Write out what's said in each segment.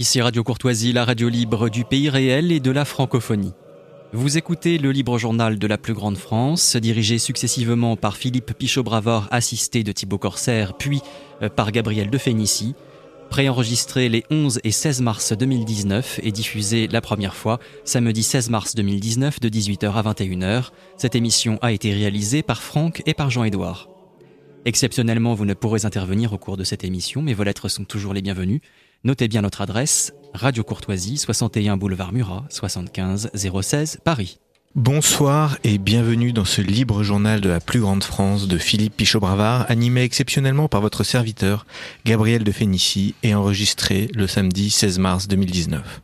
Ici Radio Courtoisie, la radio libre du pays réel et de la francophonie. Vous écoutez le libre journal de la plus grande France, dirigé successivement par Philippe Pichot-Bravard, assisté de Thibaut Corsaire, puis euh, par Gabriel de préenregistré les 11 et 16 mars 2019 et diffusé la première fois samedi 16 mars 2019 de 18h à 21h. Cette émission a été réalisée par Franck et par Jean-Édouard. Exceptionnellement, vous ne pourrez intervenir au cours de cette émission, mais vos lettres sont toujours les bienvenues. Notez bien notre adresse, Radio Courtoisie, 61 boulevard Murat, 75 016 Paris. Bonsoir et bienvenue dans ce libre journal de la plus grande France de Philippe Pichot-Bravard, animé exceptionnellement par votre serviteur Gabriel de Fénicie et enregistré le samedi 16 mars 2019.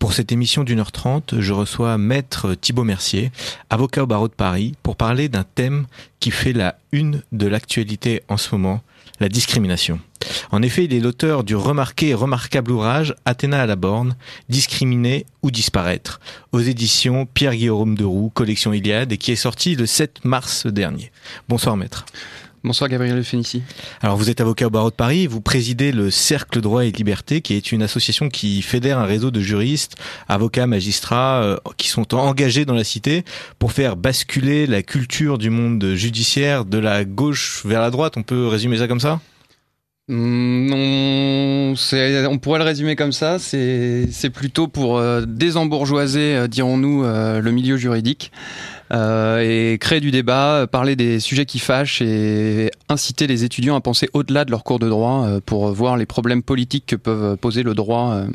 Pour cette émission d'une heure trente, je reçois Maître Thibaut Mercier, avocat au barreau de Paris, pour parler d'un thème qui fait la une de l'actualité en ce moment, la discrimination. En effet, il est l'auteur du remarqué et remarquable ouvrage Athéna à la borne, discriminer ou disparaître, aux éditions Pierre-Guillaume de Roux, collection Iliade, et qui est sorti le 7 mars dernier. Bonsoir maître. Bonsoir Gabriel Fénici. Alors vous êtes avocat au barreau de Paris, vous présidez le Cercle Droit et Liberté, qui est une association qui fédère un réseau de juristes, avocats, magistrats, euh, qui sont engagés dans la cité pour faire basculer la culture du monde judiciaire de la gauche vers la droite. On peut résumer ça comme ça? Hmm, non, on pourrait le résumer comme ça. C'est plutôt pour euh, désembourgeoiser, euh, dirons-nous, le milieu juridique. Euh, et créer du débat, parler des sujets qui fâchent et inciter les étudiants à penser au-delà de leur cours de droit euh, pour voir les problèmes politiques que peuvent poser le droit euh,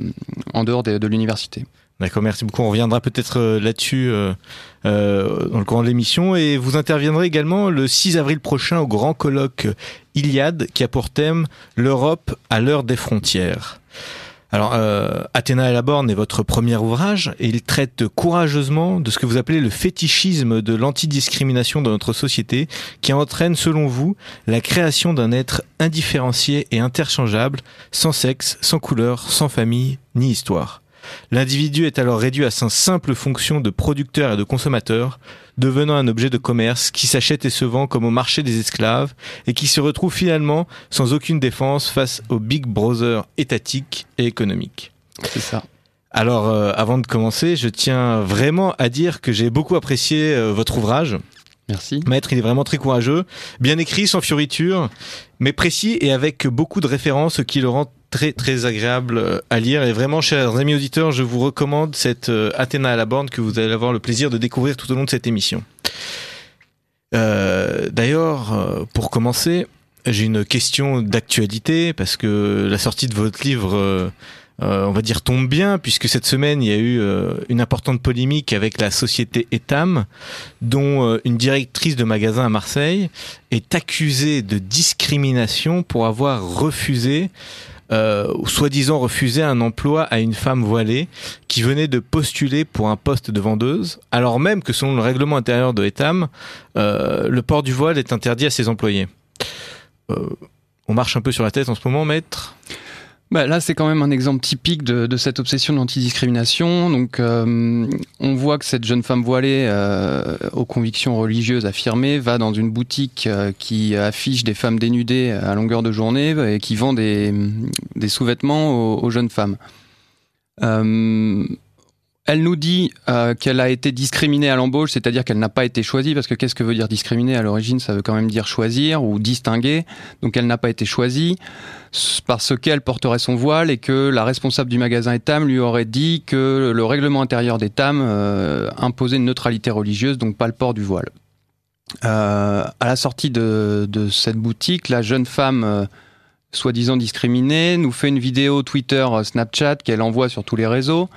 en dehors de, l'université. D'accord, merci beaucoup. On reviendra peut-être là-dessus euh, dans le courant de l'émission. Et vous interviendrez également le 6 avril prochain au grand colloque Iliade qui a pour thème l'Europe à l'heure des frontières. Alors, euh, Athéna et la borne est votre premier ouvrage et il traite courageusement de ce que vous appelez le fétichisme de l'antidiscrimination dans notre société qui entraîne, selon vous, la création d'un être indifférencié et interchangeable, sans sexe, sans couleur, sans famille ni histoire. L'individu est alors réduit à sa simple fonction de producteur et de consommateur, devenant un objet de commerce qui s'achète et se vend comme au marché des esclaves et qui se retrouve finalement sans aucune défense face au Big Brother étatique et économique. C'est ça. Alors, euh, avant de commencer, je tiens vraiment à dire que j'ai beaucoup apprécié euh, votre ouvrage. Merci. Maître, il est vraiment très courageux, bien écrit, sans fioriture, mais précis et avec beaucoup de références qui le rend très très agréable euh, à lire et vraiment chers amis auditeurs je vous recommande cette euh, Athéna à la borne que vous allez avoir le plaisir de découvrir tout au long de cette émission. Euh, D'ailleurs, pour commencer, j'ai une question d'actualité parce que la sortie de votre livre on va dire tombe bien puisque cette semaine il y a eu une importante polémique avec la société Etam dont une directrice de magasin à Marseille est accusée de discrimination pour avoir refusé ou soi-disant refusé un emploi à une femme voilée qui venait de postuler pour un poste de vendeuse, alors même que selon le règlement intérieur de Etam, le port du voile est interdit à ses employés. on marche un peu sur la tête en ce moment, maître? Bah, là, c'est quand même un exemple typique de, cette obsession d'antidiscrimination. Donc, euh, on voit que cette jeune femme voilée, euh, aux convictions religieuses affirmées, va dans une boutique euh, qui affiche des femmes dénudées à longueur de journée et qui vend des, des sous-vêtements aux, aux, jeunes femmes. Elle nous dit euh, qu'elle a été discriminée à l'embauche, c'est-à-dire qu'elle n'a pas été choisie, parce que qu'est-ce que veut dire discriminer? À l'origine Ça veut quand même dire choisir ou distinguer. Donc elle n'a pas été choisie parce qu'elle porterait son voile et que la responsable du magasin Etam lui aurait dit que le règlement intérieur d'Etam euh, imposait une neutralité religieuse, donc pas le port du voile. Euh, à la sortie de, de, cette boutique, la jeune femme euh, soi-disant discriminée nous fait une vidéo Twitter, Snapchat qu'elle envoie sur tous les réseaux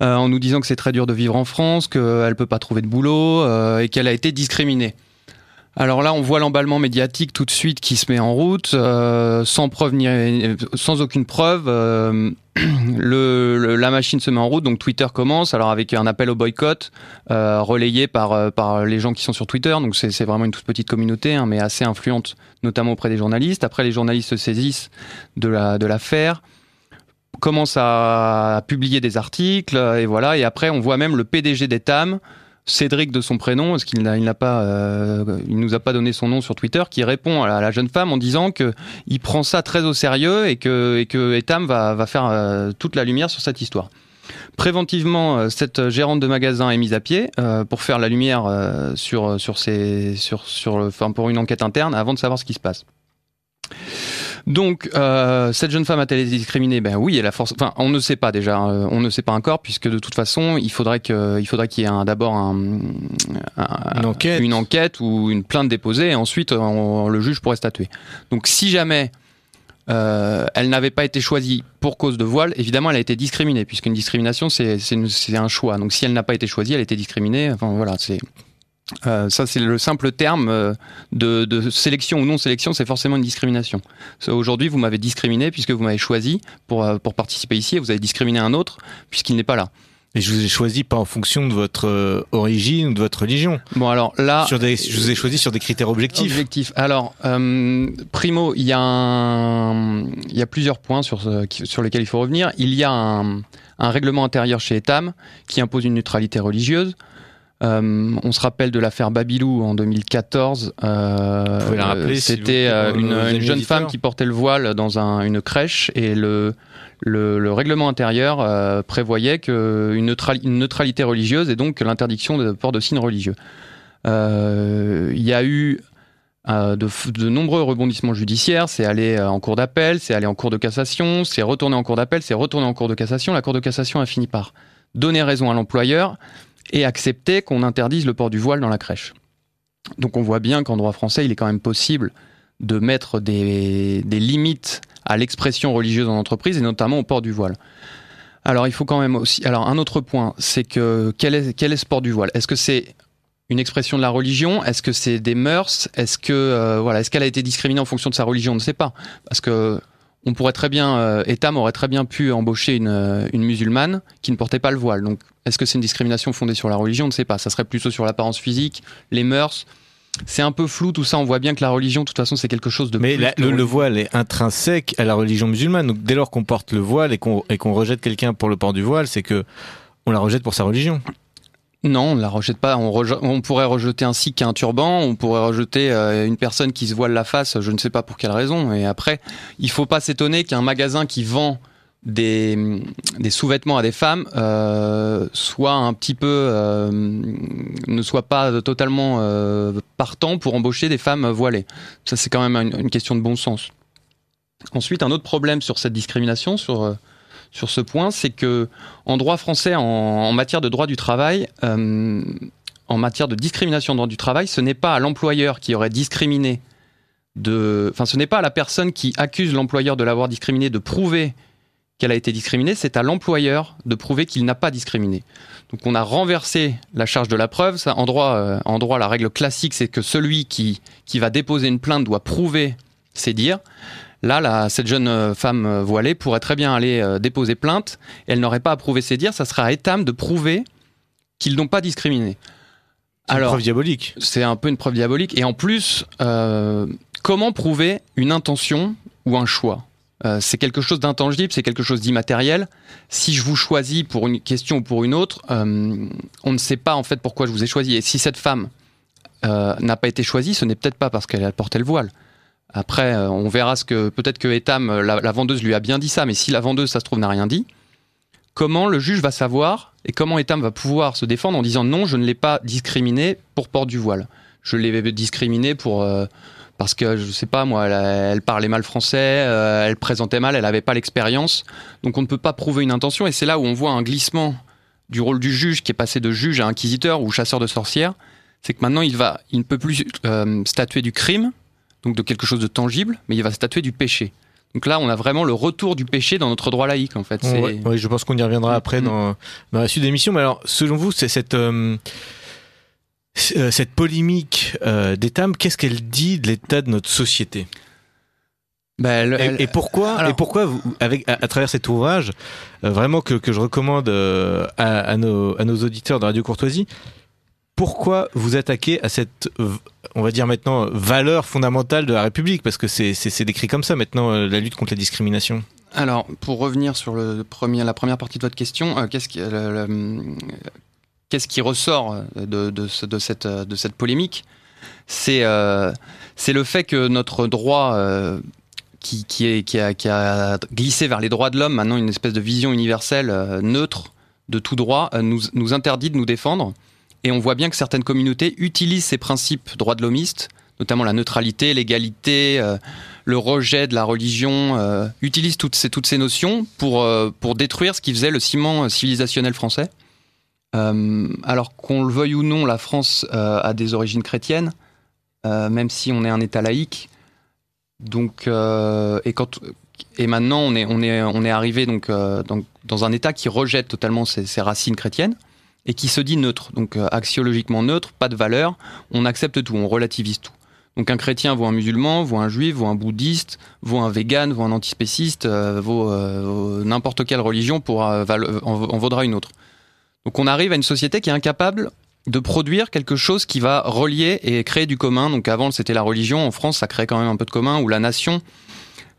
en nous disant que c'est très dur de vivre en France, qu'elle peut pas trouver de boulot euh, et qu'elle a été discriminée. Alors là, on voit l'emballement médiatique tout de suite qui se met en route, euh, sans preuve ni sans aucune preuve. Euh, la machine se met en route, donc Twitter commence. Alors avec un appel au boycott euh, relayé par les gens qui sont sur Twitter. Donc c'est vraiment une toute petite communauté, hein, mais assez influente, notamment auprès des journalistes. Après, les journalistes se saisissent de l'affaire commence à publier des articles et voilà et après on voit même le PDG d'Etam Cédric de son prénom, parce qu'il n'a, il n'a pas, euh, il nous a pas donné son nom sur Twitter, qui répond à la, jeune femme en disant que il prend ça très au sérieux et que, et que Etam va, va faire euh, toute la lumière sur cette histoire. Préventivement, euh, cette gérante de magasin est mise à pied pour faire la lumière sur, sur, ses, sur, sur le, enfin, pour une enquête interne avant de savoir ce qui se passe. Donc, euh, cette jeune femme a-t-elle été discriminée? Ben oui, elle a force. Enfin, on ne sait pas déjà. Euh, on ne sait pas encore, puisque de toute façon, il faudrait que, il faudrait qu'il y ait d'abord un, une, enquête. une enquête ou une plainte déposée, et ensuite le juge pourrait statuer. Donc, si jamais euh, elle n'avait pas été choisie pour cause de voile, évidemment, elle a été discriminée, puisqu'une discrimination, c'est un choix. Donc, si elle n'a pas été choisie, elle a été discriminée. Enfin, voilà, c'est euh, ça, c'est le simple terme euh, de, sélection ou non sélection, c'est forcément une discrimination. Aujourd'hui, vous m'avez discriminé puisque vous m'avez choisi pour, euh, pour participer ici et vous avez discriminé un autre puisqu'il n'est pas là. Et je vous ai choisi pas en fonction de votre origine ou de votre religion. Bon alors là, sur des, je vous ai choisi sur des critères objectifs. Objectifs. Alors primo, il y a un, il y a plusieurs points sur sur lesquels il faut revenir. Il y a un, un règlement intérieur chez Etam qui impose une neutralité religieuse. Euh, on se rappelle de l'affaire Babilou en 2014. Euh, C'était euh, une, jeune femme qui portait le voile dans une crèche et le, règlement intérieur prévoyait que une, neutralité religieuse et donc l'interdiction de port de signes religieux. Il y a eu de, nombreux rebondissements judiciaires. C'est allé en cours d'appel, c'est allé en cours de cassation, c'est retourné en cours d'appel, c'est retourné en cours de cassation. La cour de cassation a fini par donner raison à l'employeur et accepter qu'on interdise le port du voile dans la crèche. Donc on voit bien qu'en droit français, il est quand même possible de mettre des, limites à l'expression religieuse en entreprise et notamment au port du voile. Alors il faut quand même aussi. Alors un autre point, c'est que quel est, quel est ce port du voile? Est-ce que c'est une expression de la religion? Est-ce que c'est des mœurs? Est-ce que euh, voilà, est-ce qu'elle a été discriminée en fonction de sa religion? On ne sait pas, parce que on pourrait très bien, euh, Etam aurait très bien pu embaucher une, euh, une, musulmane qui ne portait pas le voile. Donc, est-ce que c'est une discrimination fondée sur la religion? On ne sait pas. Ça serait plutôt sur l'apparence physique, les mœurs. C'est un peu flou tout ça. On voit bien que la religion, de toute façon, c'est quelque chose de. Mais le, voile est intrinsèque à la religion musulmane. Donc, dès lors qu'on porte le voile et qu'on et qu'on rejette quelqu'un pour le port du voile, c'est que on la rejette pour sa religion. Non, on ne la rejette pas. On, pourrait rejeter un sikh un turban, on pourrait rejeter euh, une personne qui se voile la face, je ne sais pas pour quelle raison. Et après, il faut pas s'étonner qu'un magasin qui vend des, sous-vêtements à des femmes euh, soit un petit peu euh, ne soit pas totalement partant pour embaucher des femmes voilées. Ça c'est quand même une, question de bon sens. Ensuite, un autre problème sur cette discrimination, sur sur ce point, c'est que en droit français, en, matière de droit du travail, euh, en matière de discrimination droit du travail, ce n'est pas à l'employeur qui aurait discriminé de, enfin, ce n'est pas à la personne qui accuse l'employeur de l'avoir discriminé de prouver qu'elle a été discriminée, c'est à l'employeur de prouver qu'il n'a pas discriminé. Donc on a renversé la charge de la preuve. En, droit, euh, en droit, la règle classique, c'est que celui qui, qui va déposer une plainte doit prouver ses dires. Là, cette jeune euh, femme euh, voilée pourrait très bien aller euh, déposer plainte. elle n'aurait pas à prouver ses dires. Ça sera à Etam de prouver qu'ils n'ont pas discriminé. C'est une preuve diabolique. C'est un peu une preuve diabolique. Et en plus, comment prouver une intention ou un choix? C'est quelque chose d'intangible, c'est quelque chose d'immatériel. Si je vous choisis pour une question ou pour une autre, on ne sait pas en fait pourquoi je vous ai choisi. Et si cette femme n'a pas été choisie, ce n'est peut-être pas parce qu'elle a porté le voile. Après, euh, on verra ce que peut-être que Etam, euh, la, vendeuse lui a bien dit ça, mais si la vendeuse, ça se trouve, n'a rien dit, comment le juge va savoir et comment Etam va pouvoir se défendre en disant non, je ne l'ai pas discriminé pour port du voile. Je l'ai discriminé euh, parce que je sais pas moi, elle, parlait mal français, elle présentait mal, elle n'avait pas l'expérience, donc on ne peut pas prouver une intention et c'est là où on voit un glissement du rôle du juge qui est passé de juge à inquisiteur ou chasseur de sorcières. C'est que maintenant il ne peut plus statuer du crime, donc de quelque chose de tangible, mais il va statuer du péché. Donc là, on a vraiment le retour du péché dans notre droit laïque, en fait. Oui, je pense qu'on y reviendra mm. après dans, dans la suite de l'émission. Mais alors, selon vous, c'est cette, euh, euh, cette polémique euh, qu'est-ce qu'elle dit de l'état de notre société? Bah, et, pourquoi, et pourquoi vous, avec, à, travers cet ouvrage, euh, vraiment que, que je recommande à, à, nos, à nos auditeurs de Radio Courtoisie, pourquoi vous attaquez à cette, on va dire maintenant, valeur fondamentale de la République Parce que c'est décrit comme ça maintenant, euh, la lutte contre la discrimination. Alors, pour revenir sur la première partie de votre question, euh, qu'est-ce qui, qu'est-ce qui ressort de, cette, polémique? C'est euh, le fait que notre droit euh, qui, a, glissé vers les droits de l'homme, maintenant une espèce de vision universelle euh, neutre de tout droit, euh, nous interdit de nous défendre. Et on voit bien que certaines communautés utilisent ces principes droits de l'homiste, notamment la neutralité, l'égalité, euh, le rejet de la religion, euh, utilisent toutes ces, toutes ces notions pour, euh, pour détruire ce qui faisait le ciment civilisationnel français. alors qu'on le veuille ou non, la France a des origines chrétiennes, même si on est un État laïque. Donc, et, quand, et maintenant, on est, on est, on est arrivé donc, donc, dans un État qui rejette totalement ses, ses racines chrétiennes et qui se dit neutre, donc axiologiquement neutre, pas de valeur, on accepte tout, on relativise tout. Donc un chrétien vaut un musulman, vaut un juif, vaut un bouddhiste, vaut un vegan, vaut un antispéciste, euh, vaut euh, n'importe quelle religion pour, euh, en, en, vaudra une autre. Donc on arrive à une société qui est incapable de produire quelque chose qui va relier et créer du commun. Donc avant c'était la religion, en France ça crée quand même un peu de commun, ou la nation.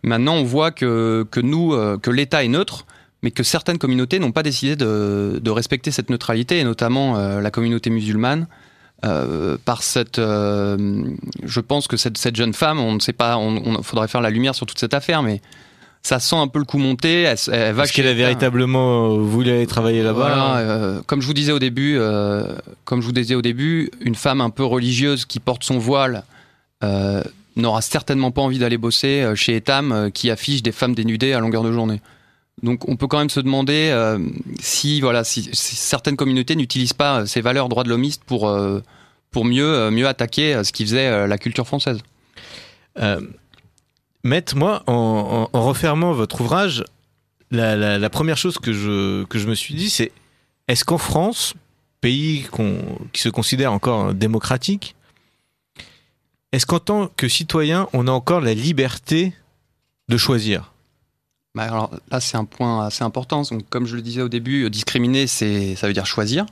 Maintenant on voit que, que nous, que l'État est neutre, mais que certaines communautés n'ont pas décidé de, de, respecter cette neutralité, et notamment la communauté musulmane. Euh, par cette, euh, je pense que cette, cette, jeune femme, on ne sait pas, on, on, faudrait faire la lumière sur toute cette affaire, mais ça sent un peu le coup monter. Elle, elle va Est-ce qu'elle a véritablement voulu aller travailler là-bas voilà, euh, Comme je vous disais au début, euh, comme je vous disais au début, une femme un peu religieuse qui porte son voile euh, n'aura certainement pas envie d'aller bosser chez Etam, qui affiche des femmes dénudées à longueur de journée. Donc on peut quand même se demander euh, si voilà si, certaines communautés n'utilisent pas ces valeurs droits de l'homiste pour euh, mieux euh, mieux attaquer ce qui faisait la culture française. Euh, Maître, moi, en, refermant votre ouvrage, la, première chose que je que je me suis dit, c'est est-ce qu'en France, pays qui se considère encore démocratique, est-ce qu'en tant que citoyen, on a encore la liberté de choisir? Bah alors là, c'est un point assez important. Donc, comme je le disais au début, discriminer, c'est, ça veut dire choisir.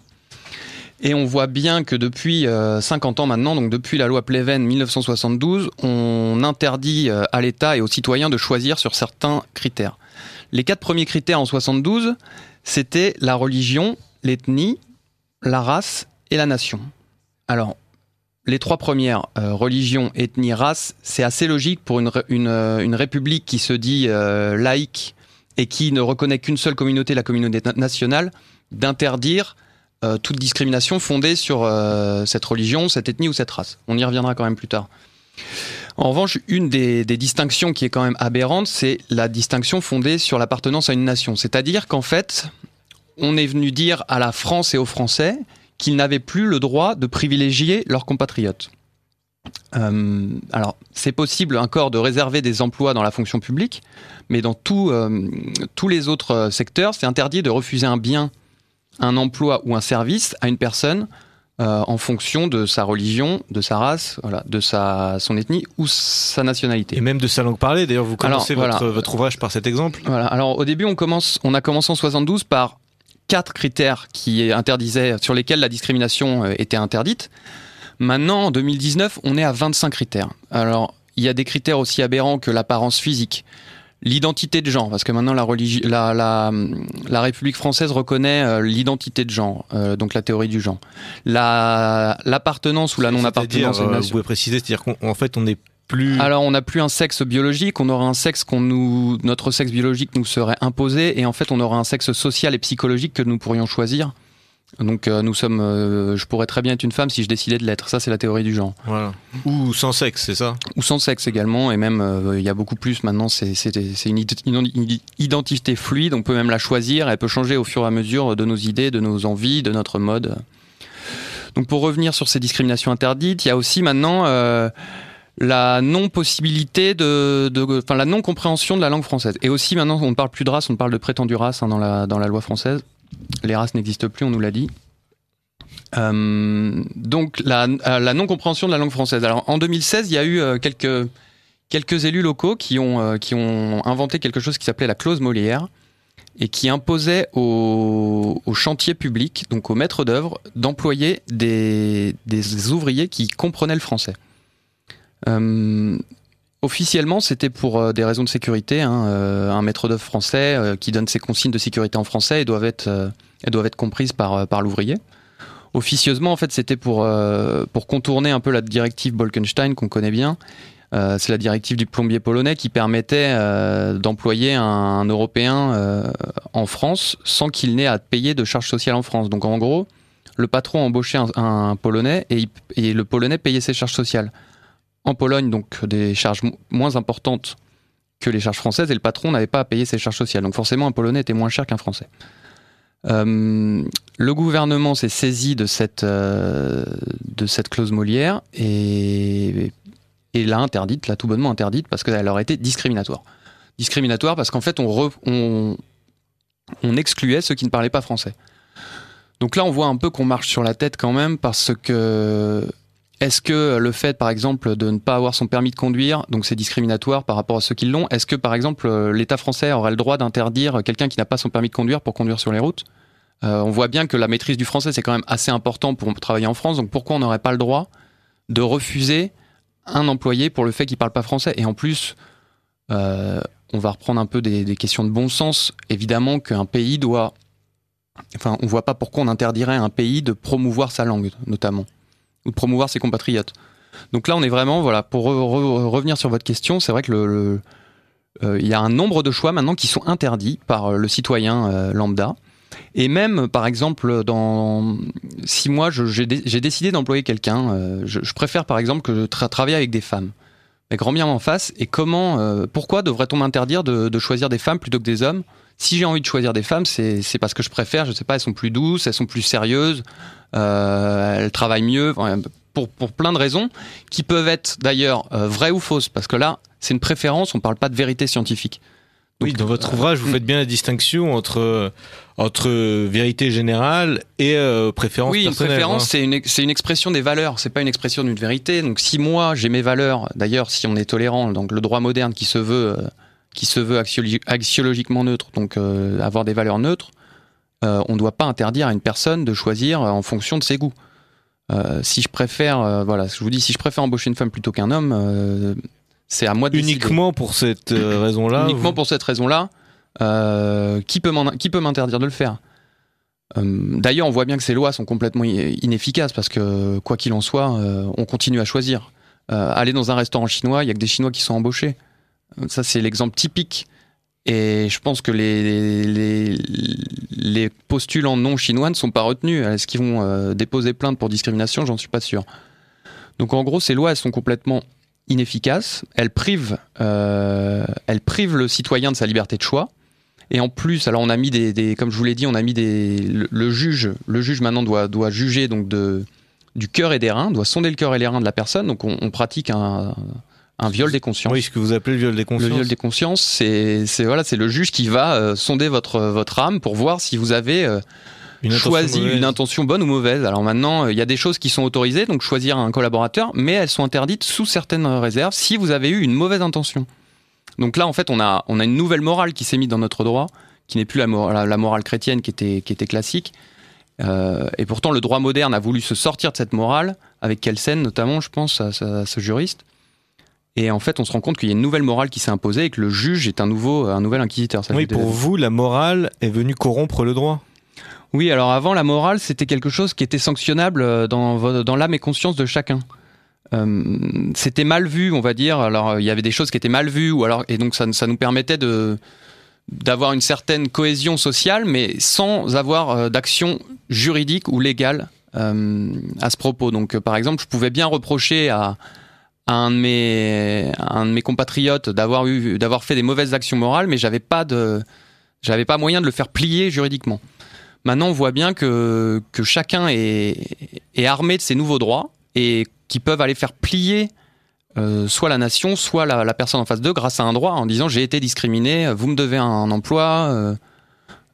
Et on voit bien que depuis euh, 50 ans maintenant, donc depuis la loi Pleven 1972, on interdit euh, à l'État et aux citoyens de choisir sur certains critères. Les quatre premiers critères en 72, c'était la religion, l'ethnie, la race et la nation. Alors, les trois premières, euh, religion, ethnie, race, c'est assez logique pour une, une, une, république qui se dit euh, laïque et qui ne reconnaît qu'une seule communauté, la communauté nationale, d'interdire euh, toute discrimination fondée sur euh, cette religion, cette ethnie ou cette race. On y reviendra quand même plus tard. En revanche, une des distinctions qui est quand même aberrante, c'est la distinction fondée sur l'appartenance à une nation. C'est-à-dire qu'en fait, on est venu dire à la France et aux Français, qu'ils n'avaient plus le droit de privilégier leurs compatriotes. Euh, alors, c'est possible encore de réserver des emplois dans la fonction publique, mais dans tout, euh, tous les autres secteurs, c'est interdit de refuser un bien, un emploi ou un service à une personne euh, en fonction de sa religion, de sa race, voilà, de sa, son ethnie ou sa nationalité. Et même de sa langue parlée. D'ailleurs, vous commencez alors, votre, voilà. votre, ouvrage par cet exemple. Voilà. Alors, au début, on, commence, on a commencé en 72 par quatre critères qui interdisaient, sur lesquels la discrimination était interdite. Maintenant, en 2019, on est à 25 critères. Alors, il y a des critères aussi aberrants que l'apparence physique, l'identité de genre, parce que maintenant la, la, la, la République française reconnaît euh, l'identité de genre, euh, donc la théorie du genre. L'appartenance ou la non-appartenance. Euh, vous pouvez préciser, c'est-à-dire qu'en fait, on est plus... Alors on n'a plus un sexe biologique, on aura un sexe qu'on nous, notre sexe biologique nous serait imposé, et en fait on aura un sexe social et psychologique que nous pourrions choisir. Donc euh, nous sommes, euh, je pourrais très bien être une femme si je décidais de l'être. Ça c'est la théorie du genre. Voilà. Ou sans sexe, c'est ça? Ou sans sexe également, et même il euh, y a beaucoup plus maintenant. C'est une, une identité fluide. On peut même la choisir. Elle peut changer au fur et à mesure de nos idées, de nos envies, de notre mode. Donc pour revenir sur ces discriminations interdites, il y a aussi maintenant la non-possibilité de, de, enfin la non-compréhension de la langue française. Et aussi maintenant, on ne parle plus de race, on parle de prétendue race hein, dans la dans la loi française. Les races n'existent plus, on nous l'a dit. Euh, donc la, la non-compréhension de la langue française. Alors en 2016, il y a eu euh, quelques quelques élus locaux qui ont euh, qui ont inventé quelque chose qui s'appelait la clause Molière et qui imposait aux, aux chantiers publics, donc aux maîtres d'œuvre, d'employer des, des ouvriers qui comprenaient le français. Euh, officiellement, c'était pour euh, des raisons de sécurité. Hein, euh, un maître d'œuvre français qui donne ses consignes de sécurité en français et doivent être, comprises par, l'ouvrier. Officieusement, en fait, c'était pour, contourner un peu la directive Bolkenstein qu'on connaît bien. c'est la directive du plombier polonais qui permettait d'employer un, Européen en France sans qu'il n'ait à payer de charges sociales en France. Donc en gros, le patron embauchait un, Polonais et, le Polonais payait ses charges sociales. En Pologne, donc des charges moins importantes que les charges françaises et le patron n'avait pas à payer ses charges sociales. Donc forcément, un Polonais était moins cher qu'un Français. Euh, le gouvernement s'est saisi de cette, euh, de cette clause Molière et, et l'a interdite, l'a tout bonnement interdite parce qu'elle aurait été discriminatoire. Discriminatoire parce qu'en fait, on, on, on excluait ceux qui ne parlaient pas français. Donc là, on voit un peu qu'on marche sur la tête quand même parce que est-ce que le fait, par exemple, de ne pas avoir son permis de conduire, donc c'est discriminatoire par rapport à ceux qui l'ont, est-ce que, par exemple, l'État français aurait le droit d'interdire quelqu'un qui n'a pas son permis de conduire pour conduire sur les routes? Euh, On voit bien que la maîtrise du français, c'est quand même assez important pour travailler en France, donc pourquoi on n'aurait pas le droit de refuser un employé pour le fait qu'il ne parle pas français? Et en plus, euh, on va reprendre un peu des, des questions de bon sens. Évidemment qu'un pays doit... Enfin, on ne voit pas pourquoi on interdirait à un pays de promouvoir sa langue, notamment ou de promouvoir ses compatriotes. Donc là, on est vraiment, voilà, pour revenir sur votre question, c'est vrai que le, euh, il y a un nombre de choix maintenant qui sont interdits par euh, le citoyen euh, lambda. Et même, par exemple, dans six mois, j'ai décidé d'employer quelqu'un. Je, préfère, par exemple, que je travaille avec des femmes. Mais grand bien en face. Et comment, pourquoi devrait-on m'interdire de, choisir des femmes plutôt que des hommes? Si j'ai envie de choisir des femmes, c'est parce que je préfère. Je sais pas, elles sont plus douces, elles sont plus sérieuses. Euh, elle travaille mieux, pour, pour plein de raisons, qui peuvent être d'ailleurs euh, vraies ou fausses, parce que là, c'est une préférence, on ne parle pas de vérité scientifique. oui, dans votre euh, ouvrage, vous faites bien la distinction entre entre vérité générale et préférence oui, personnelle. Oui, préférence, c'est une une expression des valeurs. C'est pas une expression d'une vérité. Donc, si moi j'ai mes valeurs, d'ailleurs, si on est tolérant, donc le droit moderne qui se veut qui se veut axiologiquement neutre, donc avoir des valeurs neutres, euh, on ne doit pas interdire à une personne de choisir en fonction de ses goûts. Euh, si je préfère, euh, voilà, je vous dis, si je préfère embaucher une femme plutôt qu'un homme, c'est à moi de Uniquement pour cette raison-là Uniquement pour cette raison-là. qui peut m'interdire de le faire? D'ailleurs, on voit bien que ces lois sont complètement inefficaces parce que, quoi qu'il en soit, on continue à choisir. aller dans un restaurant chinois, il y a que des Chinois qui sont embauchés. Ça, c'est l'exemple typique et je pense que les, les, postulants non chinois ne sont pas retenus. Est-ce qu'ils vont euh, déposer plainte pour discrimination? J'en suis pas sûr. Donc en gros, ces lois, elles sont complètement inefficaces. Elles privent, euh, elles privent le citoyen de sa liberté de choix. Et en plus, alors on a mis des, comme je vous l'ai dit, on a mis des, le, juge, le juge maintenant doit, doit juger donc de, du cœur et des reins, doit sonder le cœur et les reins de la personne. Donc on, on pratique un, un viol des consciences. Oui, ce que vous appelez le viol des consciences. Le viol des consciences, c'est voilà, c'est le juge qui va euh, sonder votre votre âme pour voir si vous avez euh, choisi une intention bonne ou mauvaise. Alors maintenant, euh, il y a des choses qui sont autorisées, donc choisir un collaborateur, mais elles sont interdites sous certaines réserves si vous avez eu une mauvaise intention. Donc là, en fait, on a on a une nouvelle morale qui s'est mise dans notre droit, qui n'est plus la, la, morale chrétienne qui était qui était classique. et pourtant, le droit moderne a voulu se sortir de cette morale, avec Kelsen notamment, je pense, à ce juriste. Et en fait, on se rend compte qu'il y a une nouvelle morale qui s'est imposée et que le juge est un nouveau, un nouvel inquisiteur. oui, pour vous, la morale est venue corrompre le droit. Oui, alors avant, la morale, c'était quelque chose qui était sanctionnable euh, dans, dans l'âme et conscience de chacun. Euh, c'était mal vu, on va dire. Alors, il y avait des choses qui étaient mal vues, ou alors, et donc ça, ça nous permettait de d'avoir une certaine cohésion sociale, mais sans avoir euh, d'action juridique ou légale euh, à ce propos. Donc, par exemple, je pouvais bien reprocher à un de mes un de mes compatriotes d'avoir eu d'avoir fait des mauvaises actions morales, mais j'avais pas de j'avais pas moyen de le faire plier juridiquement. Maintenant, on voit bien que que chacun est est armé de ses nouveaux droits et qui peuvent aller faire plier euh, soit la nation, soit la, la, personne en face d'eux grâce à un droit en disant j'ai été discriminé, vous me devez un, emploi. Euh,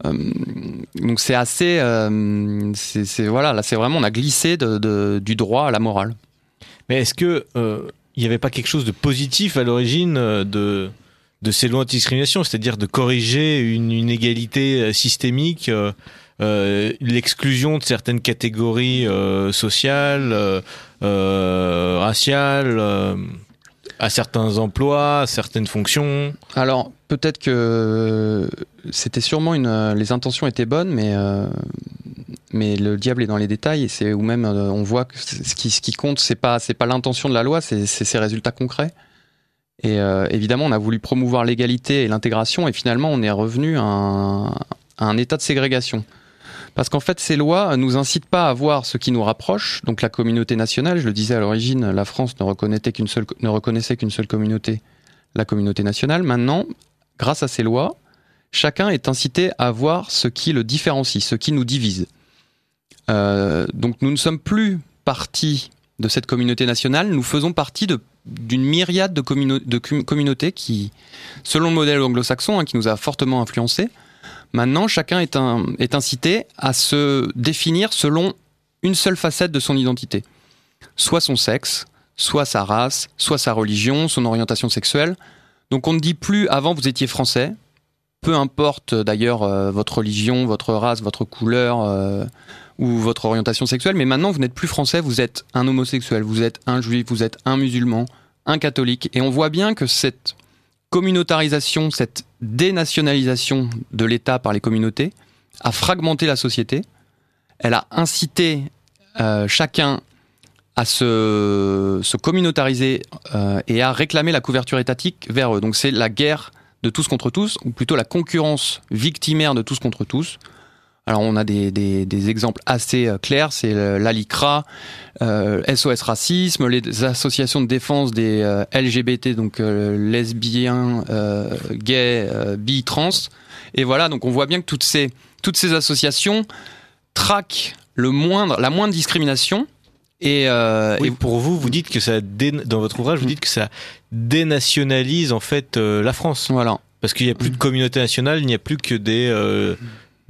euh, donc c'est assez, c'est voilà, là c'est vraiment on a glissé de, du droit à la morale. Mais est-ce que il n'y avait pas quelque chose de positif à l'origine euh, de, ces lois anti-discrimination, c'est-à-dire de corriger une inégalité euh, systémique, euh, l'exclusion de certaines catégories sociales, raciales, à certains emplois, à certaines fonctions Alors, peut-être que c'était sûrement une. Les intentions étaient bonnes, mais mais le diable est dans les détails et c'est où même on voit que ce qui, ce qui compte c'est pas pas l'intention de la loi, c'est ses résultats concrets. Et évidemment, on a voulu promouvoir l'égalité et l'intégration et finalement on est revenu à un état de ségrégation. Parce qu'en fait, ces lois nous incitent pas à voir ce qui nous rapproche. Donc la communauté nationale, je le disais à l'origine, la France ne reconnaissait qu'une seule, ne communauté, la communauté nationale. Maintenant, grâce à ces lois, chacun est incité à voir ce qui le différencie, ce qui nous divise. Euh, donc nous ne sommes plus partie de cette communauté nationale, nous faisons partie d'une myriade de, de, communautés qui, selon le modèle anglo-saxon, hein, qui nous a fortement influencés, Maintenant, chacun est, incité à se définir selon une seule facette de son identité. Soit son sexe, soit sa race, soit sa religion, son orientation sexuelle. Donc on ne dit plus avant vous étiez français, peu importe d'ailleurs euh, votre religion, votre race, votre couleur euh, ou votre orientation sexuelle, mais maintenant vous n'êtes plus français, vous êtes un homosexuel, vous êtes un juif, vous êtes un musulman, un catholique. Et on voit bien que cette communautarisation, cette dénationalisation de l'État par les communautés a fragmenté la société. Elle a incité euh, chacun à se, communautariser euh, et à réclamer la couverture étatique vers eux. Donc c'est la guerre de tous contre tous, ou plutôt la concurrence victimaire de tous contre tous. Alors on a des, des, exemples assez euh, clairs, c'est l'ALICRA, euh, SOS Racisme, les associations de défense des euh, LGBT, donc lesbiens, gays, bi, trans. Et voilà, donc on voit bien que toutes ces, toutes ces associations traquent le moindre, la moindre discrimination. Et, oui, pour vous, vous dites que ça, dans votre ouvrage, vous mm. dites que ça dénationalise en fait la France. Voilà. Parce qu'il n'y a plus de communauté nationale, il n'y a plus que des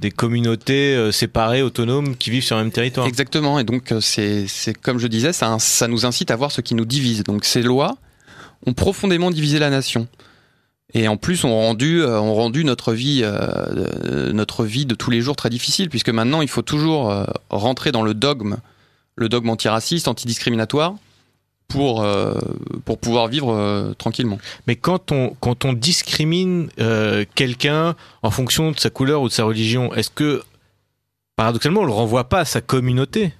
des communautés euh, séparées, autonomes, qui vivent sur le même territoire. Exactement, et donc euh, c'est comme je disais, ça, nous incite à voir ce qui nous divise. Donc ces lois ont profondément divisé la nation. Et en plus, ont rendu, euh, notre vie, notre vie de tous les jours très difficile, puisque maintenant, il faut toujours rentrer dans le dogme, le dogme antiraciste, antidiscriminatoire, pour, euh, pour pouvoir vivre euh, tranquillement. Mais quand on, quand on discrimine euh, quelqu'un en fonction de sa couleur ou de sa religion, est-ce que, paradoxalement, on le renvoie pas à sa communauté?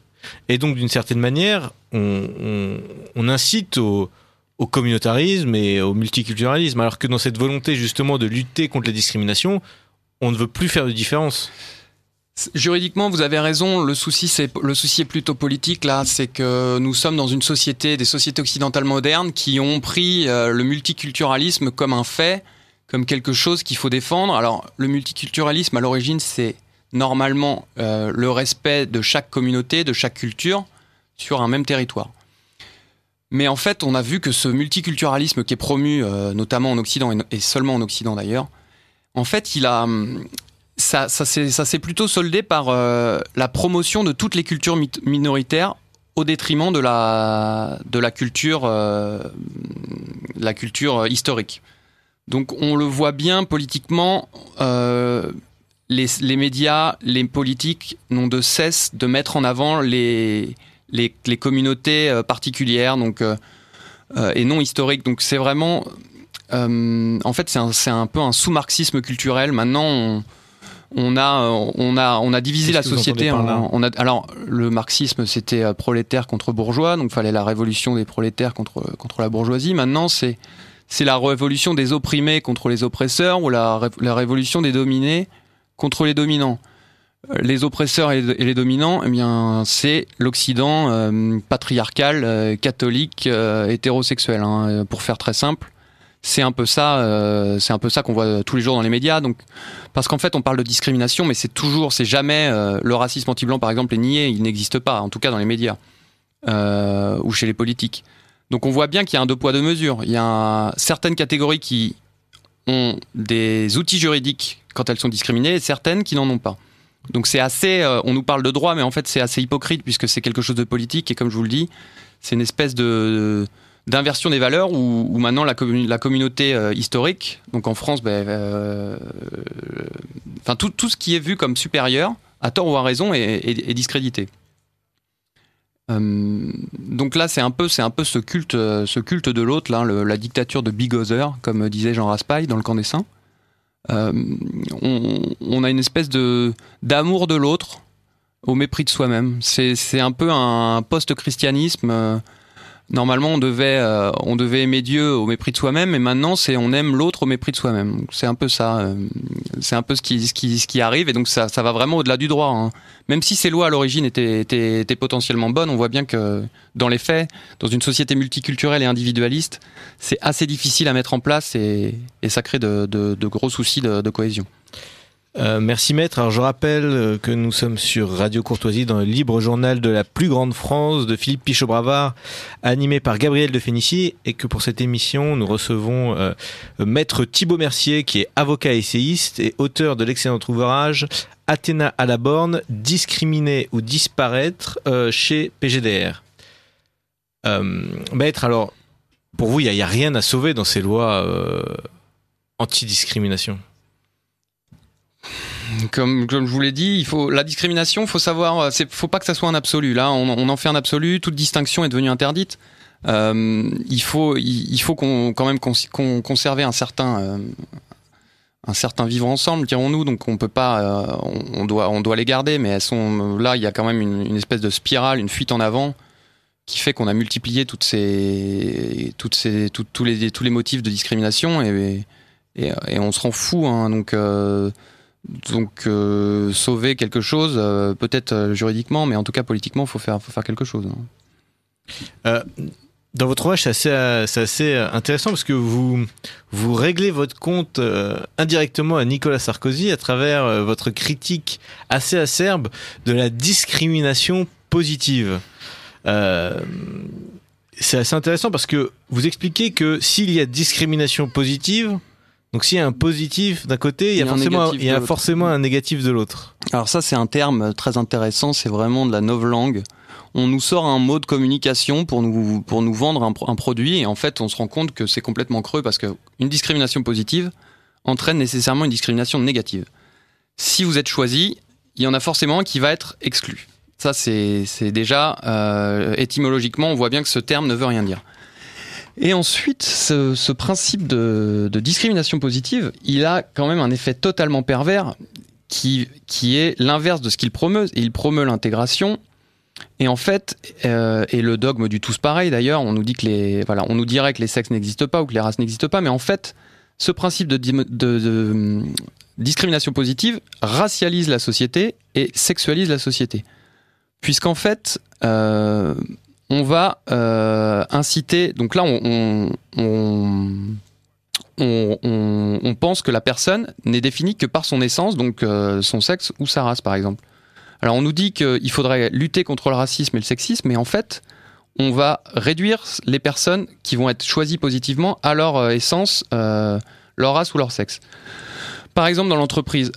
Et donc, d'une certaine manière, on, on, incite au, au, communautarisme et au multiculturalisme, alors que dans cette volonté justement de lutter contre la discrimination, on ne veut plus faire de différence. Juridiquement, vous avez raison. Le souci, est plutôt politique là. C'est que nous sommes dans une société, des sociétés occidentales modernes, qui ont pris euh, le multiculturalisme comme un fait, comme quelque chose qu'il faut défendre. Alors, le multiculturalisme, à l'origine, c'est normalement euh, le respect de chaque communauté, de chaque culture, sur un même territoire. Mais en fait, on a vu que ce multiculturalisme qui est promu, euh, notamment en Occident et, seulement en Occident d'ailleurs, en fait, il a, hum, ça, ça s'est plutôt soldé par euh, la promotion de toutes les cultures minoritaires au détriment de la, de la culture, euh, la culture historique. Donc on le voit bien politiquement, euh, les, les, médias, les politiques n'ont de cesse de mettre en avant les, les, communautés particulières donc, et non historiques. Donc c'est vraiment... en fait, c'est un, un, peu un sous-marxisme culturel. Maintenant, on, on a, on a, on a divisé la société. on a, alors, le marxisme, c'était euh, prolétaire contre bourgeois, donc fallait la révolution des prolétaires contre, contre la bourgeoisie. Maintenant, c'est, c'est la révolution des opprimés contre les oppresseurs ou la, la révolution des dominés contre les dominants. Euh, les oppresseurs et les dominants, eh bien, c'est l'Occident euh, patriarcal, catholique, hétérosexuel, hein, pour faire très simple c'est un peu ça, euh, c'est un peu ça qu'on voit tous les jours dans les médias. Donc, parce qu'en fait, on parle de discrimination, mais c'est toujours, c'est jamais euh, le racisme anti-blanc, par exemple, est nié, il n'existe pas, en tout cas dans les médias euh, ou chez les politiques. Donc, on voit bien qu'il y a un deux poids deux mesures. Il y a certaines catégories qui ont des outils juridiques quand elles sont discriminées, et certaines qui n'en ont pas. Donc, c'est assez. on nous parle de droit, mais en fait, c'est assez hypocrite puisque c'est quelque chose de politique et comme je vous le dis, c'est une espèce de d'inversion des valeurs où, maintenant la, la communauté euh, historique, donc en France, ben, euh, enfin tout, tout, ce qui est vu comme supérieur, à tort ou à raison, est, discrédité. Euh, donc là, c'est un peu, c'est un peu ce culte, ce culte de l'autre, la dictature de Bigother, comme disait Jean Raspail dans Le Camp des Saints. On, on, a une espèce de d'amour de l'autre, au mépris de soi-même. C'est un peu un post-christianisme normalement on devait euh, on devait aimer Dieu au mépris de soi-même et maintenant c'est on aime l'autre au mépris de soi-même c'est un peu ça euh, c'est un peu ce qui ce qui ce qui arrive et donc ça ça va vraiment au-delà du droit hein. même si ces lois à l'origine étaient, étaient, étaient potentiellement bonnes on voit bien que dans les faits dans une société multiculturelle et individualiste c'est assez difficile à mettre en place et, et ça crée de, de, de gros soucis de, de cohésion euh, merci maître. Alors je rappelle euh, que nous sommes sur Radio Courtoisie dans le libre journal de la plus grande France de Philippe Pichot-Bravard, animé par Gabriel de Fénici, et que pour cette émission nous recevons euh, maître Thibaut Mercier, qui est avocat essayiste et auteur de l'excellent ouvrage Athéna à la borne, discriminer ou disparaître chez PGDR. maître, alors pour vous, il n'y a, a, rien à sauver dans ces lois anti-discrimination? Comme, je vous l'ai dit, il faut la discrimination, faut savoir, faut pas que ça soit un absolu. Là, on, en fait un absolu. Toute distinction est devenue interdite. Euh, il faut, il, faut qu'on quand même qu'on conserver un certain euh, un certain vivre ensemble, dirons-nous. Donc on peut pas, euh, on, doit on doit les garder, mais elles sont là. Il y a quand même une, espèce de spirale, une fuite en avant qui fait qu'on a multiplié toutes ces toutes ces tous les tous les motifs de discrimination et on se rend fou. Hein, donc donc euh, sauver quelque chose, euh, peut-être euh, juridiquement, mais en tout cas politiquement, il faut faire, faut faire quelque chose. Hein. dans votre ouvrage, c'est assez, assez, intéressant parce que vous, vous réglez votre compte indirectement à Nicolas Sarkozy à travers votre critique assez acerbe de la discrimination positive. c'est assez intéressant parce que vous expliquez que s'il y a discrimination positive, donc s'il y a un positif d'un côté, il y a, forcément, il y a forcément un négatif de l'autre. Alors ça, c'est un terme très intéressant. C'est vraiment de la langue. On nous sort un mot de communication pour nous pour nous vendre un, un produit et en fait, on se rend compte que c'est complètement creux parce que une discrimination positive entraîne nécessairement une discrimination négative. Si vous êtes choisi, il y en a forcément un qui va être exclu. Ça, c'est déjà euh, étymologiquement, on voit bien que ce terme ne veut rien dire. Et ensuite, ce, principe de, discrimination positive, il a quand même un effet totalement pervers qui, qui est l'inverse de ce qu'il promeut. Il promeut l'intégration. Et en fait, euh, et le dogme du tous pareil d'ailleurs, on nous voilà, on nous dirait que les sexes n'existent pas ou que les races n'existent pas, mais en fait, ce principe de, de discrimination positive racialise la société et sexualise la société. Puisqu'en fait, euh, on va euh, inciter. Donc là, on, pense que la personne n'est définie que par son essence, donc euh, son sexe ou sa race, par exemple. Alors on nous dit qu'il faudrait lutter contre le racisme et le sexisme, mais en fait, on va réduire les personnes qui vont être choisies positivement à leur euh, essence, leur race ou leur sexe. Par exemple, dans l'entreprise,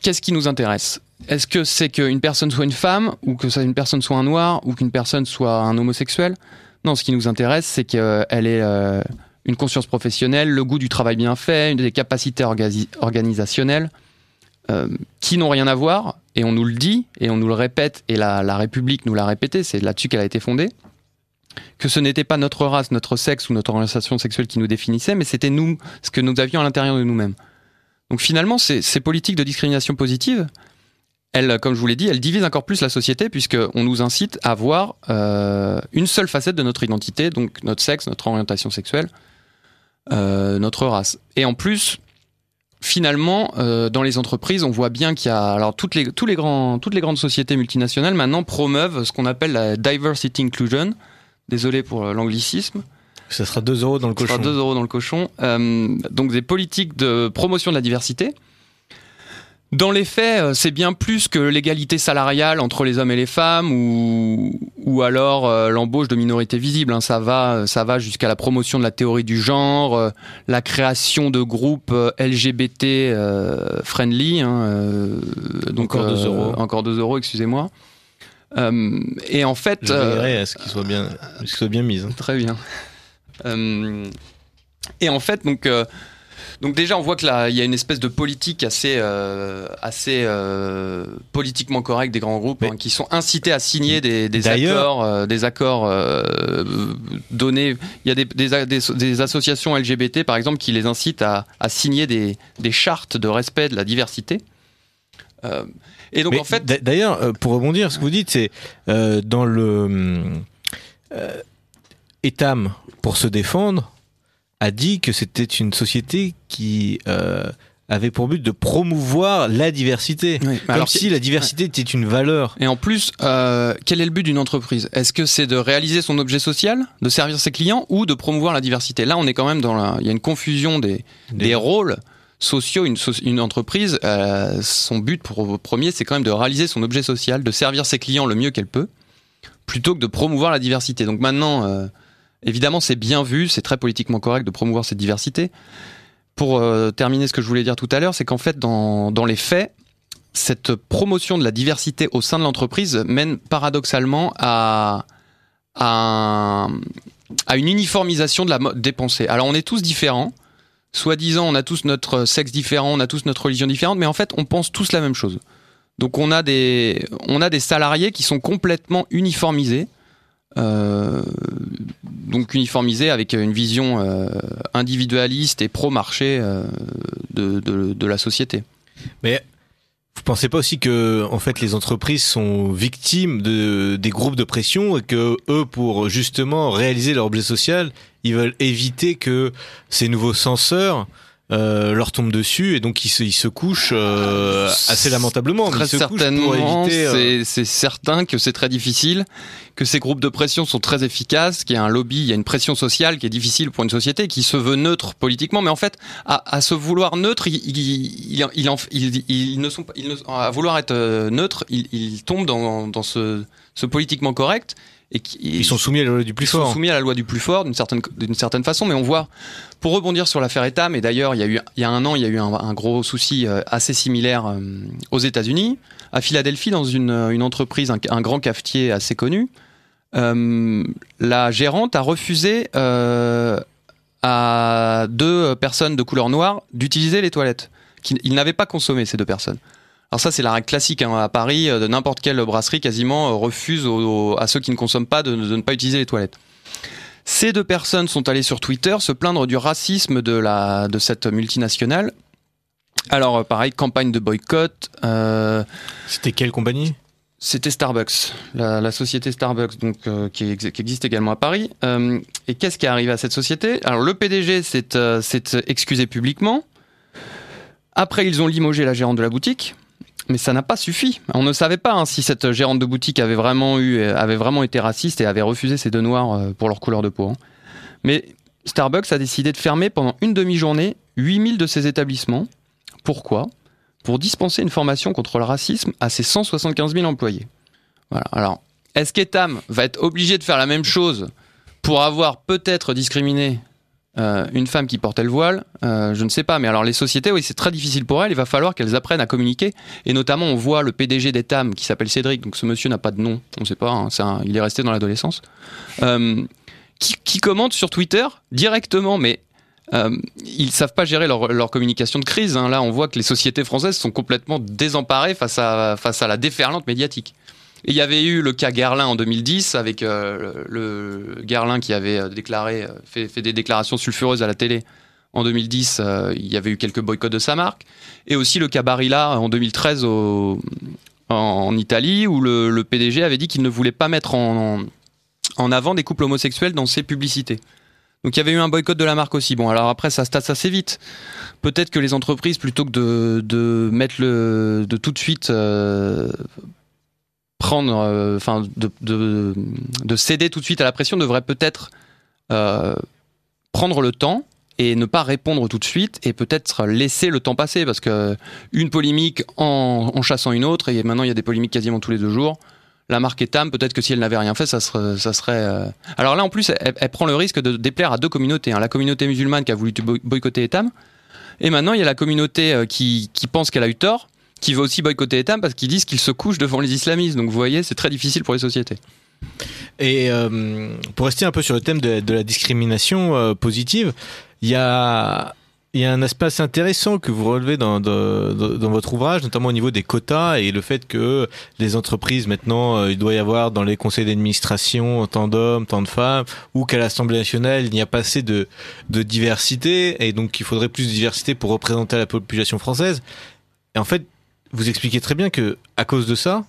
qu'est-ce qui nous intéresse? Est-ce que c'est qu'une personne soit une femme, ou que une personne soit un noir, ou qu'une personne soit un homosexuel? Non, ce qui nous intéresse, c'est qu'elle ait euh, une conscience professionnelle, le goût du travail bien fait, des capacités organisationnelles, euh, qui n'ont rien à voir, et on nous le dit, et on nous le répète, et la, République nous l'a répété, c'est là-dessus qu'elle a été fondée, que ce n'était pas notre race, notre sexe ou notre orientation sexuelle qui nous définissait, mais c'était nous, ce que nous avions à l'intérieur de nous-mêmes. Donc finalement, ces politiques de discrimination positive, elle, comme je vous l'ai dit, elle divise encore plus la société puisqu'on nous incite à voir euh, une seule facette de notre identité, donc notre sexe, notre orientation sexuelle, euh, notre race. Et en plus, finalement, euh, dans les entreprises, on voit bien qu'il y a alors toutes les tous les grands toutes les grandes sociétés multinationales maintenant promeuvent ce qu'on appelle la diversity inclusion. Désolé pour l'anglicisme. Ça sera 2 euros dans le cochon. Ça sera 2 euros dans le cochon. donc des politiques de promotion de la diversité dans les faits, euh, c'est bien plus que l'égalité salariale entre les hommes et les femmes ou, ou alors euh, l'embauche de minorités visibles. Hein. Ça va, ça va jusqu'à la promotion de la théorie du genre, euh, la création de groupes LGBT friendly. Hein, donc encore 2 euros. Encore 2 euros, excusez-moi. et en fait, je à ce qu'il soit bien, soit bien mis. Hein. Très bien. et en fait, donc donc déjà, on voit que là, il y a une espèce de politique assez, euh, assez euh, politiquement correcte des grands groupes hein, qui sont incités à signer des, des accords, euh, des accords donnés. Il y a des, des, des, associations LGBT, par exemple, qui les incitent à, à signer des, des chartes de respect de la diversité. et donc en fait, d'ailleurs, pour rebondir, ce que vous dites, c'est dans le Etam pour se défendre a dit que c'était une société qui avait pour but de promouvoir la diversité. Comme alors, si la diversité était une valeur. Et en plus, euh, quel est le but d'une entreprise? Est-ce que c'est de réaliser son objet social, de servir ses clients ou de promouvoir la diversité? Là, on est quand même dans la... Il y a une confusion des, des... rôles sociaux. Une, une entreprise, euh, son but pour, premier, c'est quand même de réaliser son objet social, de servir ses clients le mieux qu'elle peut, plutôt que de promouvoir la diversité. Donc maintenant, euh, évidemment, c'est bien vu, c'est très politiquement correct de promouvoir cette diversité pour euh, terminer ce que je voulais dire tout à l'heure, c'est qu'en fait, dans, dans les faits, cette promotion de la diversité au sein de l'entreprise mène paradoxalement à, à, une uniformisation de la des pensées. Alors on est tous différents, soi-disant on a tous notre sexe différent, on a tous notre religion différente, mais en fait on pense tous la même chose. Donc on a des, on a des salariés qui sont complètement uniformisés euh, donc uniformisé avec une vision euh, individualiste et pro-marché euh, de, de, de, la société. Mais vous pensez pas aussi que en fait les entreprises sont victimes de des groupes de pression et que eux pour justement réaliser leur objet social, ils veulent éviter que ces nouveaux censeurs euh, leur tombe dessus et donc ils se, ils se couchent euh, assez lamentablement. Très certainement, euh, c'est certain que c'est très difficile, que ces groupes de pression sont très efficaces, qu'il y a un lobby, il y a une pression sociale qui est difficile pour une société qui se veut neutre politiquement, mais en fait, à, à se vouloir neutre, il, il, il, il, ne sont, ils ne, à vouloir être neutre, ils, tombent dans, dans ce, ce politiquement correct et qui, ils sont soumis à la loi du plus fort. Ils sont soumis à la loi du plus fort d'une certaine d'une certaine façon, mais on voit pour rebondir sur l'affaire Etam, et d'ailleurs il y a eu il y a un an il y a eu un, gros souci euh, assez similaire euh, aux États-Unis, à Philadelphie dans une, une entreprise un, grand cafetier assez connu, euh, la gérante a refusé euh, à deux personnes de couleur noire d'utiliser les toilettes. Ils n'avaient pas consommé ces deux personnes. Alors ça, c'est la règle classique hein, à Paris. De n'importe quelle brasserie quasiment euh, refuse à ceux qui ne consomment pas de, ne pas utiliser les toilettes. Ces deux personnes sont allées sur Twitter se plaindre du racisme de, la, de cette multinationale. Alors euh, pareil, campagne de boycott. Euh, C'était quelle compagnie? C'était Starbucks, la, société Starbucks, donc qui, existe également à Paris. et qu'est-ce qui est arrivé à cette société? Alors le PDG s'est excusé publiquement. Après, ils ont limogé la gérante de la boutique. Mais ça n'a pas suffi. On ne savait pas hein, si cette gérante de boutique avait vraiment été raciste et avait refusé ces deux noirs euh, pour leur couleur de peau. Hein. Mais Starbucks a décidé de fermer pendant une demi-journée 8000 de ses établissements. Pourquoi? Pour dispenser une formation contre le racisme à ses 175 000 employés. Voilà. Alors, est-ce qu'Etam va être obligé de faire la même chose pour avoir peut-être discriminé euh, une femme qui portait le voile, euh, je ne sais pas. Mais alors les sociétés, oui, c'est très difficile pour elles. Il va falloir qu'elles apprennent à communiquer. Et notamment, on voit le PDG d'Etam qui s'appelle Cédric. Donc ce monsieur n'a pas de nom. On ne sait pas. Hein, il est resté dans l'adolescence. Euh, qui, commente sur Twitter directement, mais ils savent pas gérer leur, leur communication de crise. Hein. Là, on voit que les sociétés françaises sont complètement désemparées face à face à la déferlante médiatique. Il y avait eu le cas Garlin en 2010 avec euh, le, Garlin qui avait euh, déclaré, euh, fait, des déclarations sulfureuses à la télé. En 2010, il y avait eu quelques boycotts de sa marque. Et aussi le cas Barilla en 2013 au, en, Italie où le, PDG avait dit qu'il ne voulait pas mettre en, avant des couples homosexuels dans ses publicités. Donc il y avait eu un boycott de la marque aussi. Bon, alors après ça se tasse assez vite. Peut-être que les entreprises, plutôt que de, mettre de tout de suite prendre, euh, enfin, de, de, de, céder tout de suite à la pression devrait peut-être euh, prendre le temps et ne pas répondre tout de suite et peut-être laisser le temps passer parce que une polémique en, chassant une autre et maintenant il y a des polémiques quasiment tous les deux jours. La marque Etam, peut-être que si elle n'avait rien fait, ça serait. Euh, Alors là, en plus, elle, prend le risque de déplaire à deux communautés. Hein. La communauté musulmane qui a voulu boycotter Etam, et maintenant il y a la communauté qui pense qu'elle a eu tort qui va aussi boycotter Etam parce qu'ils disent qu'ils se couchent devant les islamistes. Donc vous voyez, c'est très difficile pour les sociétés. Et euh, pour rester un peu sur le thème de, la discrimination euh, positive, il y a un aspect assez intéressant que vous relevez dans, votre ouvrage, notamment au niveau des quotas et le fait que les entreprises, maintenant, euh, il doit y avoir dans les conseils d'administration tant d'hommes, tant de femmes, ou qu'à l'Assemblée nationale, il n'y a pas assez de, de diversité, et donc il faudrait plus de diversité pour représenter la population française. Et en fait, vous expliquez très bien que à cause de ça,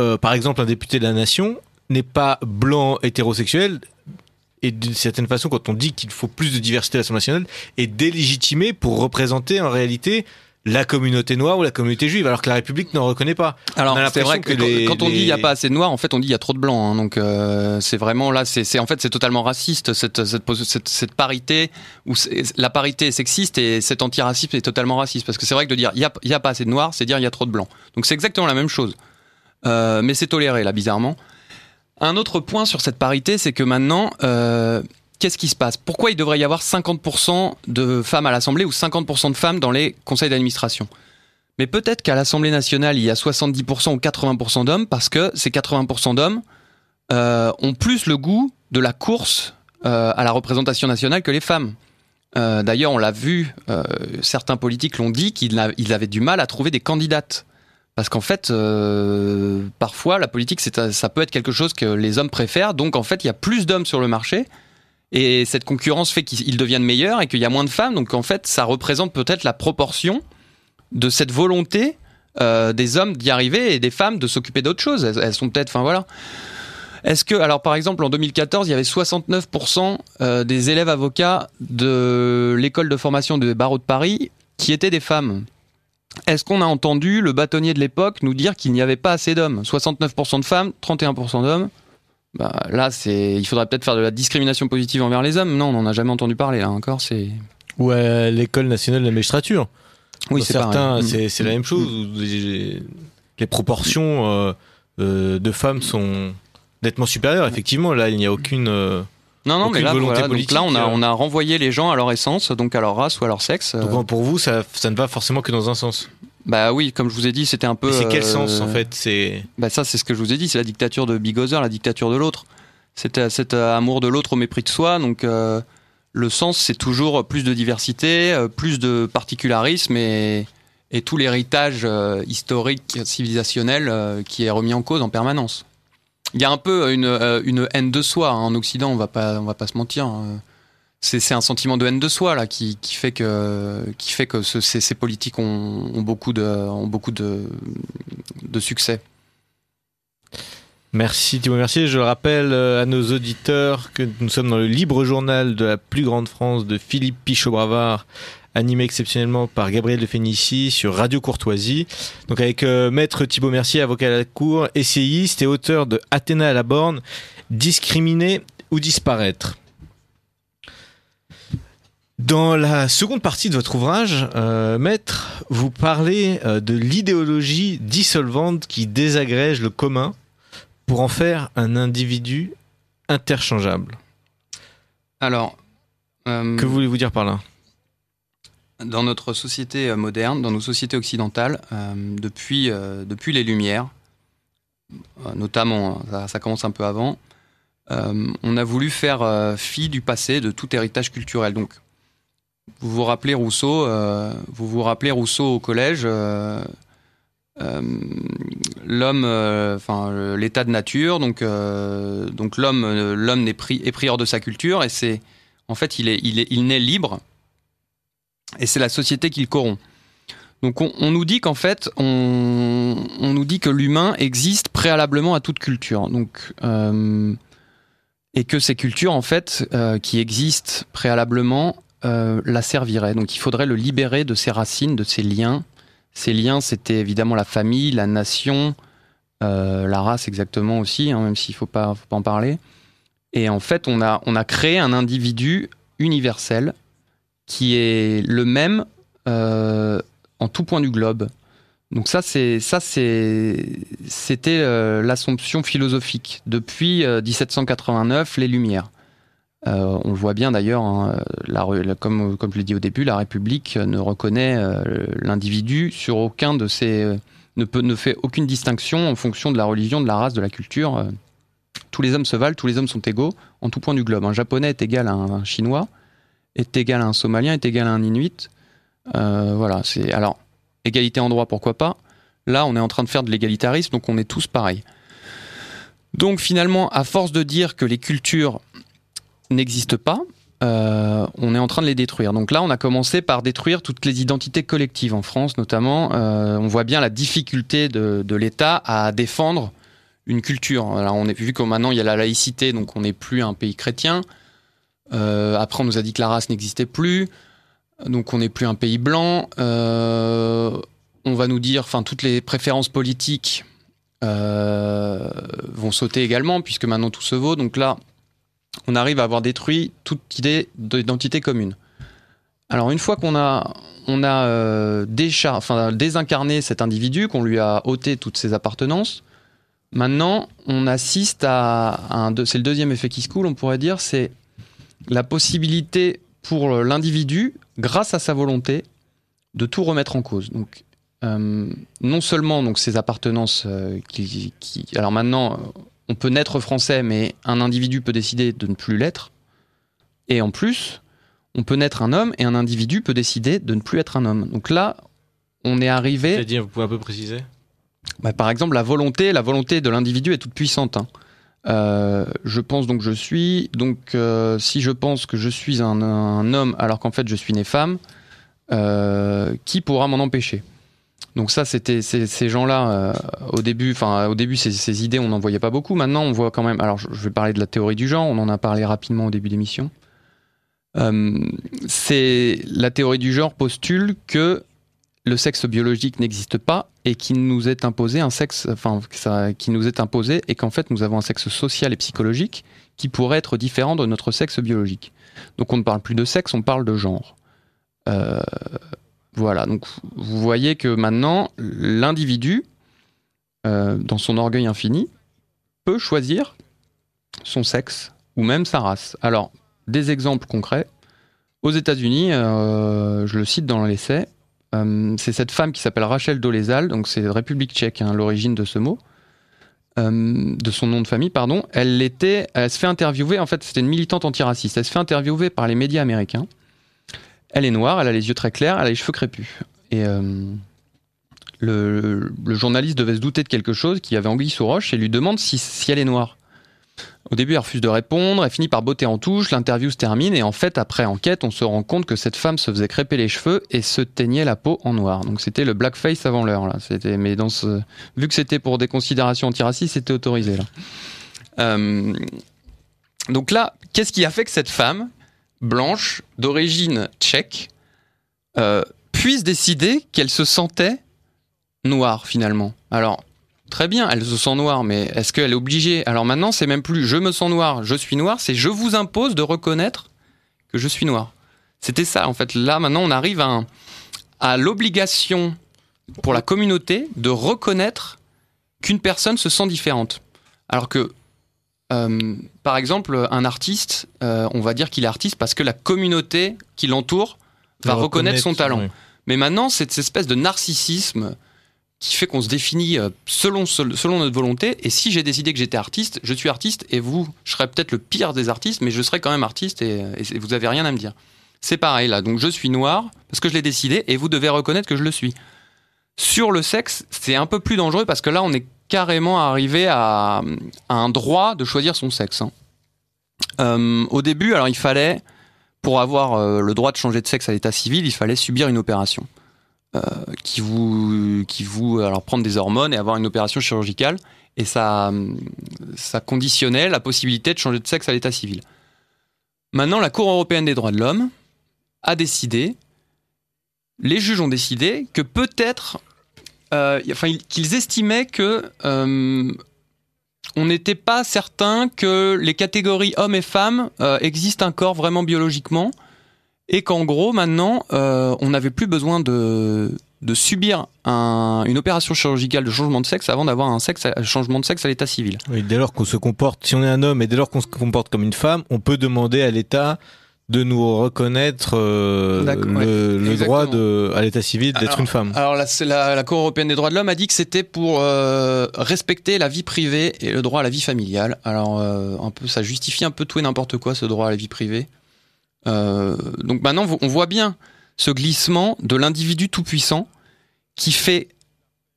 euh, par exemple, un député de la nation n'est pas blanc hétérosexuel. Et d'une certaine façon, quand on dit qu'il faut plus de diversité à l'Assemblée nationale, est délégitimé pour représenter en réalité la communauté noire ou la communauté juive, alors que la République n'en reconnaît pas. Alors c'est vrai que, quand, on dit il n'y a pas assez de noirs, en fait on dit il y a trop de blancs. Hein, donc euh, c'est vraiment là, c'est en fait c'est totalement raciste cette cette, cette, parité où la parité est sexiste et cet antiracisme est totalement raciste parce que c'est vrai que de dire il y a, y a pas assez de noirs, c'est dire il y a trop de blancs. Donc c'est exactement la même chose, euh, mais c'est toléré là bizarrement. Un autre point sur cette parité, c'est que maintenant euh, qu'est-ce qui se passe? Pourquoi il devrait y avoir 50% de femmes à l'Assemblée ou 50% de femmes dans les conseils d'administration? Mais peut-être qu'à l'Assemblée nationale, il y a 70% ou 80% d'hommes parce que ces 80% d'hommes euh, ont plus le goût de la course euh, à la représentation nationale que les femmes. Euh, d'ailleurs, on l'a vu, certains politiques l'ont dit qu'ils avaient du mal à trouver des candidates. Parce qu'en fait, parfois, la politique, ça peut être quelque chose que les hommes préfèrent. Donc, en fait, il y a plus d'hommes sur le marché. Et cette concurrence fait qu'ils deviennent meilleurs et qu'il y a moins de femmes. Donc en fait, ça représente peut-être la proportion de cette volonté euh, des hommes d'y arriver et des femmes de s'occuper d'autres choses. Elles, sont peut-être, enfin voilà. Est-ce que, alors par exemple, en 2014, il y avait 69% euh, des élèves avocats de l'école de formation de barreau de Paris qui étaient des femmes Est-ce qu'on a entendu le bâtonnier de l'époque nous dire qu'il n'y avait pas assez d'hommes? 69% de femmes, 31% d'hommes bah, là, c'est, il faudrait peut-être faire de la discrimination positive envers les hommes. Non, on n'en a jamais entendu parler là encore. C'est ou à l'école nationale de la magistrature. Oui, c'est certains, c'est, c'est la même chose. Les proportions euh, euh, de femmes sont nettement supérieures. Effectivement, là, il n'y a aucune euh, non, non, mais là, donc là, on a, on a renvoyé les gens à leur essence, donc à leur race ou à leur sexe. Donc pour vous, ça, ça ne va forcément que dans un sens. Bah oui, comme je vous ai dit, c'était un peu. C'est quel sens en fait? C'est. Bah ça, c'est ce que je vous ai dit. C'est la dictature de Bigother, la dictature de l'autre. C'était cet amour de l'autre au mépris de soi. Donc euh, le sens, c'est toujours plus de diversité, euh, plus de particularisme et, et tout l'héritage euh, historique, civilisationnel qui est remis en cause en permanence. Il y a un peu une, une haine de soi hein. en Occident. On va pas, on va pas se mentir. Hein c'est un sentiment de haine de soi là qui, fait que ces, politiques ont, beaucoup de ont beaucoup de, de succès. Merci Thibaut Mercier. Je rappelle euh, à nos auditeurs que nous sommes dans le libre journal de la plus grande France de Philippe Pichot-Bravard, animé exceptionnellement par Gabriel de Fénici sur Radio Courtoisie. Donc avec euh, Maître Thibaut Mercier, avocat à la Cour, essayiste et auteur de Athéna à la borne, discriminer ou disparaître. Dans la seconde partie de votre ouvrage, euh, Maître, vous parlez euh, de l'idéologie dissolvante qui désagrège le commun pour en faire un individu interchangeable. Alors, euh, que voulez-vous dire par là? Dans notre société moderne, dans nos sociétés occidentales, depuis, depuis les Lumières, notamment, ça, ça, commence un peu avant, on a voulu faire fi du passé, de tout héritage culturel. Donc, vous vous rappelez Rousseau, euh, vous vous rappelez Rousseau au collège, euh, euh, l'homme, enfin l'état de nature, donc donc l'homme, l'homme est, est prieur de sa culture et c'est en fait il est il est il naît libre et c'est la société qui le corrompt. Donc on, nous dit qu'en fait on, on, nous dit que l'humain existe préalablement à toute culture. Donc et que ces cultures en fait qui existent préalablement euh, la servirait. Donc il faudrait le libérer de ses racines, de ses liens. Ces liens, c'était évidemment la famille, la nation, euh, la race exactement aussi, hein, même s'il ne faut pas, en parler. Et en fait, on a, créé un individu universel qui est le même euh, en tout point du globe. Donc ça, c'était l'assomption philosophique depuis 1789, les Lumières. Euh, on le voit bien d'ailleurs, hein, comme, je l'ai dit au début, la République ne reconnaît euh, l'individu sur aucun de ses. Ne, peut, ne fait aucune distinction en fonction de la religion, de la race, de la culture. Euh, tous les hommes se valent, tous les hommes sont égaux en tout point du globe. Un japonais est égal à un, chinois, est égal à un somalien, est égal à un inuit. voilà, c'est. Alors, égalité en droit, pourquoi pas Là, on est en train de faire de l'égalitarisme, donc on est tous pareils. Donc finalement, à force de dire que les cultures n'existe pas, euh, on est en train de les détruire. Donc là, on a commencé par détruire toutes les identités collectives en France, notamment. Euh, on voit bien la difficulté de, l'État à défendre une culture. Alors, on est vu que maintenant il y a la laïcité, donc on n'est plus un pays chrétien. Euh, après, on nous a dit que la race n'existait plus, donc on n'est plus un pays blanc. on va nous dire, enfin, toutes les préférences politiques vont sauter également, puisque maintenant tout se vaut. Donc là, on arrive à avoir détruit toute idée d'identité commune. Alors une fois qu'on a, on a euh, enfin, désincarné cet individu, qu'on lui a ôté toutes ses appartenances, maintenant on assiste à, un, c'est le deuxième effet qui se coule, on pourrait dire, c'est la possibilité pour l'individu, grâce à sa volonté, de tout remettre en cause. Donc euh, non seulement donc ses appartenances euh, qui, qui, alors maintenant on peut naître français, mais un individu peut décider de ne plus l'être. Et en plus, on peut naître un homme et un individu peut décider de ne plus être un homme. Donc là, on est arrivé. C'est-à-dire, vous pouvez un peu préciser? Bah, Par exemple, la volonté, la volonté de l'individu est toute puissante. Hein. Euh, je pense donc je suis. Donc, euh, si je pense que je suis un, homme alors qu'en fait je suis né femme, euh, qui pourra m'en empêcher? Donc ça, c'était ces, gens-là euh, au début. Enfin, au début, ces, idées, on n'en voyait pas beaucoup. Maintenant, on voit quand même. Alors, je, vais parler de la théorie du genre. On en a parlé rapidement au début d'émission. Euh, c'est la théorie du genre postule que le sexe biologique n'existe pas et qu'il nous est imposé un sexe, enfin, qui nous est imposé et qu'en fait, nous avons un sexe social et psychologique qui pourrait être différent de notre sexe biologique. Donc, on ne parle plus de sexe, on parle de genre. Euh, voilà, donc vous voyez que maintenant, l'individu, euh, dans son orgueil infini, peut choisir son sexe ou même sa race. Alors, des exemples concrets. Aux États-Unis, euh, je le cite dans l'essai, euh, c'est cette femme qui s'appelle Rachel Dolezal, donc c'est République tchèque, hein, l'origine de ce mot, de son nom de famille, pardon. Elle était, elle se fait interviewer, en fait, c'était une militante antiraciste. Elle se fait interviewer par les médias américains elle est noire, elle a les yeux très clairs, elle a les cheveux crépus. Et euh, le, journaliste devait se douter de quelque chose qui avait anguille sous roche et lui demande si, elle est noire. Au début, elle refuse de répondre, elle finit par botter en touche, l'interview se termine et en fait, après enquête, on se rend compte que cette femme se faisait crêper les cheveux et se teignait la peau en noir. Donc c'était le blackface avant l'heure là. C'était, mais vu que c'était pour des considérations antiracistes, c'était autorisé là. Euh, donc là, qu'est-ce qui a fait que cette femme, blanche, d'origine tchèque, euh, puisse décider qu'elle se sentait noire finalement. Alors, très bien, elle se sent noire, mais est-ce qu'elle est obligée? Alors maintenant, c'est même plus je me sens noire, je suis noire, c'est je vous impose de reconnaître que je suis noire. C'était ça, en fait. Là, maintenant, on arrive à, à l'obligation pour la communauté de reconnaître qu'une personne se sent différente. Alors que euh, par exemple, un artiste, euh, on va dire qu'il est artiste parce que la communauté qui l'entoure va reconnaître son talent. Mais maintenant, c'est cette espèce de narcissisme qui fait qu'on se définit euh, selon, selon notre volonté. Et si j'ai décidé que j'étais artiste, je suis artiste et vous, je serais peut-être le pire des artistes, mais je serais quand même artiste et, vous avez rien à me dire. C'est pareil là. Donc je suis noir parce que je l'ai décidé et vous devez reconnaître que je le suis. Sur le sexe, c'est un peu plus dangereux parce que là, on est carrément arrivé à, un droit de choisir son sexe. Hein. Euh, au début, alors il fallait, pour avoir euh, le droit de changer de sexe à l'état civil, il fallait subir une opération euh, qui vous, qui alors prendre des hormones et avoir une opération chirurgicale, et ça, ça conditionnait la possibilité de changer de sexe à l'état civil. Maintenant, la Cour européenne des droits de l'homme a décidé, les juges ont décidé que peut-être euh, qu'ils estimaient que euh, on n'était pas certain que les catégories hommes et femmes euh, existent encore vraiment biologiquement et qu'en gros maintenant on n'avait plus besoin de, subir une opération chirurgicale de changement de sexe avant d'avoir un sexe, changement de sexe à l'état civil. Dès lors qu'on se comporte, si on est un homme et dès lors qu'on se comporte comme une femme, on peut demander à l'État de nous reconnaître euh, le, droit de, à l'état civil d'être une femme. Alors la, la, la, Cour européenne des droits de l'homme a dit que c'était pour euh, respecter la vie privée et le droit à la vie familiale. Alors euh, un peu, ça justifie un peu tout et n'importe quoi ce droit à la vie privée. donc maintenant on voit bien ce glissement de l'individu tout puissant qui fait,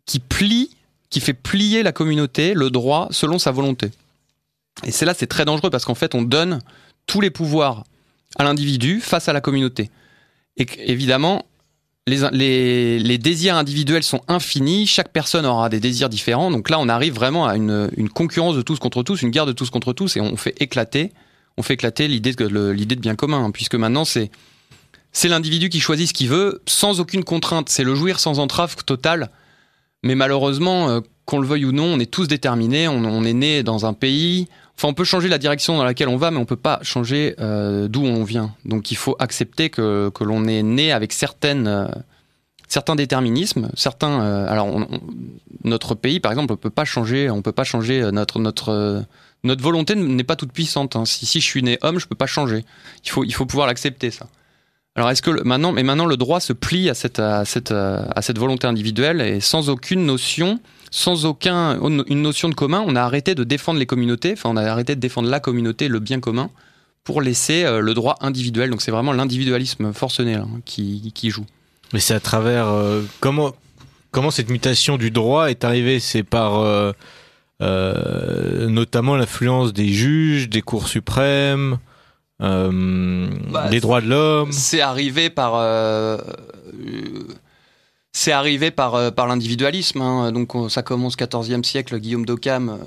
qui plie, qui fait plier la communauté, le droit selon sa volonté. Et c'est là c'est très dangereux parce qu'en fait on donne tous les pouvoirs à l'individu face à la communauté. Et évidemment, les, désirs individuels sont infinis, chaque personne aura des désirs différents, donc là on arrive vraiment à une, concurrence de tous contre tous, une guerre de tous contre tous, et on fait éclater, on éclater l'idée de, de bien commun, hein, puisque maintenant c'est l'individu qui choisit ce qu'il veut sans aucune contrainte, c'est le jouir sans entrave totale. Mais malheureusement, euh, qu'on le veuille ou non, on est tous déterminés, on, est né dans un pays. On peut changer la direction dans laquelle on va, mais on peut pas changer euh, d'où on vient. Donc, il faut accepter que, que l'on est né avec certaines, euh, certains déterminismes, certains. alors, notre pays, par exemple, on peut pas changer, on peut pas changer notre notre notre volonté n'est pas toute puissante. Hein. Si, si je suis né homme, je peux pas changer. Il faut il faut pouvoir l'accepter ça. Alors est-ce que maintenant, mais maintenant le droit se plie à cette, à cette, à cette volonté individuelle et sans aucune notion, sans aucun une notion de commun, on a arrêté de défendre les communautés, enfin on a arrêté de défendre la communauté, le bien commun, pour laisser euh, le droit individuel. Donc c'est vraiment l'individualisme forcené hein, qui, qui, joue. Mais c'est à travers euh, comment comment cette mutation du droit est arrivée? C'est par euh, notamment l'influence des juges, des cours suprêmes euh, bah, les droits de l'homme? C'est arrivé par euh, c'est arrivé par, euh, par l'individualisme. Hein. Donc ça commence au XIVe siècle, Guillaume d'Occam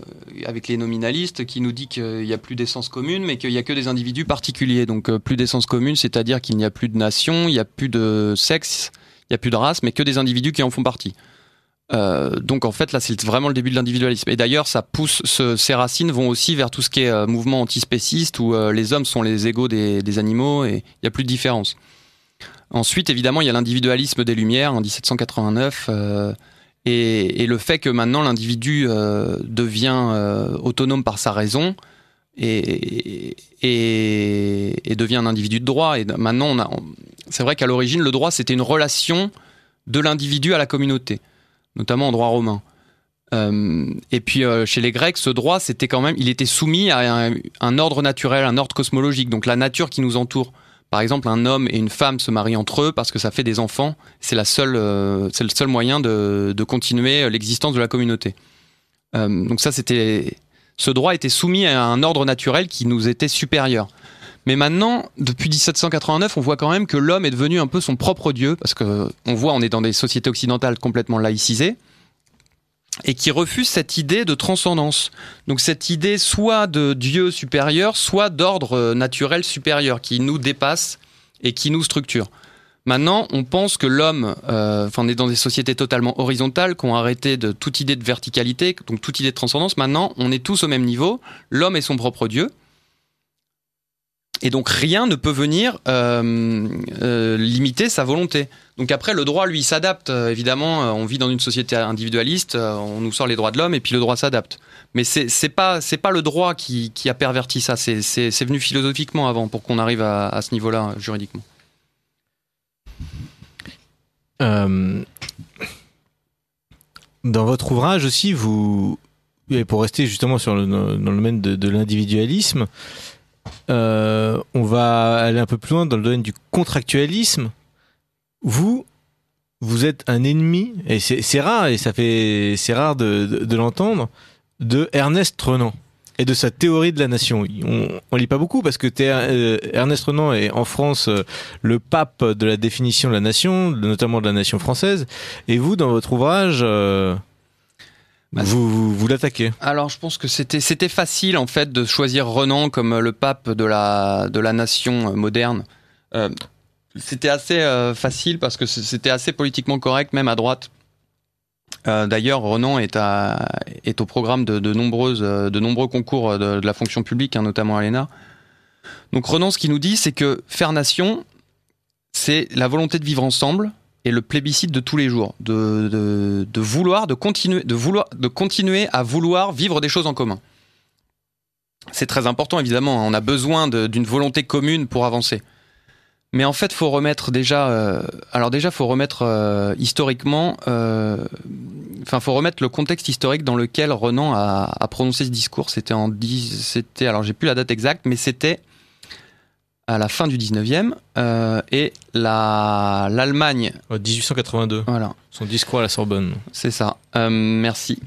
avec les nominalistes qui nous dit qu'il n'y a plus d'essence commune, mais qu'il n'y a que des individus particuliers. Donc plus d'essence commune, c'est-à-dire qu'il n'y a plus de nation, il n'y a plus de sexe, il n'y a plus de race, mais que des individus qui en font partie. Euh, donc en fait là c'est vraiment le début de l'individualisme. Et d'ailleurs ça pousse, ce, ces racines vont aussi vers tout ce qui est euh, mouvement antispéciste où euh, les hommes sont les égaux des, des animaux et il n'y a plus de différence. Ensuite évidemment il y a l'individualisme des Lumières en 1789 et, et, le fait que maintenant l'individu devient autonome par sa raison et, devient un individu de droit. Et maintenant c'est vrai qu'à l'origine le droit c'était une relation de l'individu à la communauté notamment en droit romain. Euh, et puis euh, chez les Grecs, ce droit, c'était quand même, il était soumis à un, ordre naturel, un ordre cosmologique, donc la nature qui nous entoure. Par exemple, un homme et une femme se marient entre eux parce que ça fait des enfants. C'est euh, le seul moyen de, continuer l'existence de la communauté. donc ça, c'était, ce droit était soumis à un ordre naturel qui nous était supérieur. Mais maintenant, depuis 1789, on voit quand même que l'homme est devenu un peu son propre dieu, parce que on voit, on est dans des sociétés occidentales complètement laïcisées, et qui refusent cette idée de transcendance. Donc cette idée soit de Dieu supérieur, soit d'ordre naturel supérieur, qui nous dépasse et qui nous structure. Maintenant, on pense que l'homme, euh, enfin, on est dans des sociétés totalement horizontales, qui ont arrêté de toute idée de verticalité, donc toute idée de transcendance. Maintenant, on est tous au même niveau. L'homme est son propre Dieu. Et donc rien ne peut venir euh, euh, limiter sa volonté. Donc après, le droit, lui, s'adapte. Euh, évidemment, on vit dans une société individualiste, on nous sort les droits de l'homme et puis le droit s'adapte. Mais c'est c'est pas pas le droit qui, qui a perverti ça. C'est venu philosophiquement avant pour qu'on arrive à, ce niveau-là juridiquement. dans votre ouvrage aussi, vous et pour rester justement sur le, dans le domaine de, l'individualisme, on va aller un peu plus loin dans le domaine du contractualisme. Vous, vous êtes un ennemi, et c'est rare, et ça fait, c'est rare de, l'entendre, de Ernest Renan et de sa théorie de la nation. On, on lit pas beaucoup parce que euh, Ernest Renan est en France euh, le pape de la définition de la nation, notamment de la nation française. Et vous, dans votre ouvrage, vous, vous, l'attaquez Alors, je pense que c'était c'était facile en fait de choisir Renan comme le pape de la de la nation moderne. Euh, c'était assez euh, facile parce que c'était assez politiquement correct, même à droite. Euh, D'ailleurs, Renan est, à, est au programme de, de nombreuses de nombreux concours de, de la fonction publique, hein, notamment à l'ENA. Donc Renan, ce qu'il nous dit, c'est que faire nation, c'est la volonté de vivre ensemble, et le plébiscite de tous les jours, de, vouloir, de continuer, de vouloir, de continuer à vouloir vivre des choses en commun. C'est très important, évidemment. On a besoin d'une volonté commune pour avancer. Mais en fait, faut remettre déjà. Euh, alors déjà, faut remettre euh, historiquement. Euh, enfin, faut remettre le contexte historique dans lequel Renan a, a prononcé ce discours. C'était en 10. C'était. Alors, j'ai plus la date exacte, mais c'était à la fin du 19e euh, et l'Allemagne. 1882. Voilà. Son discours à la Sorbonne. C'est ça. Euh, merci.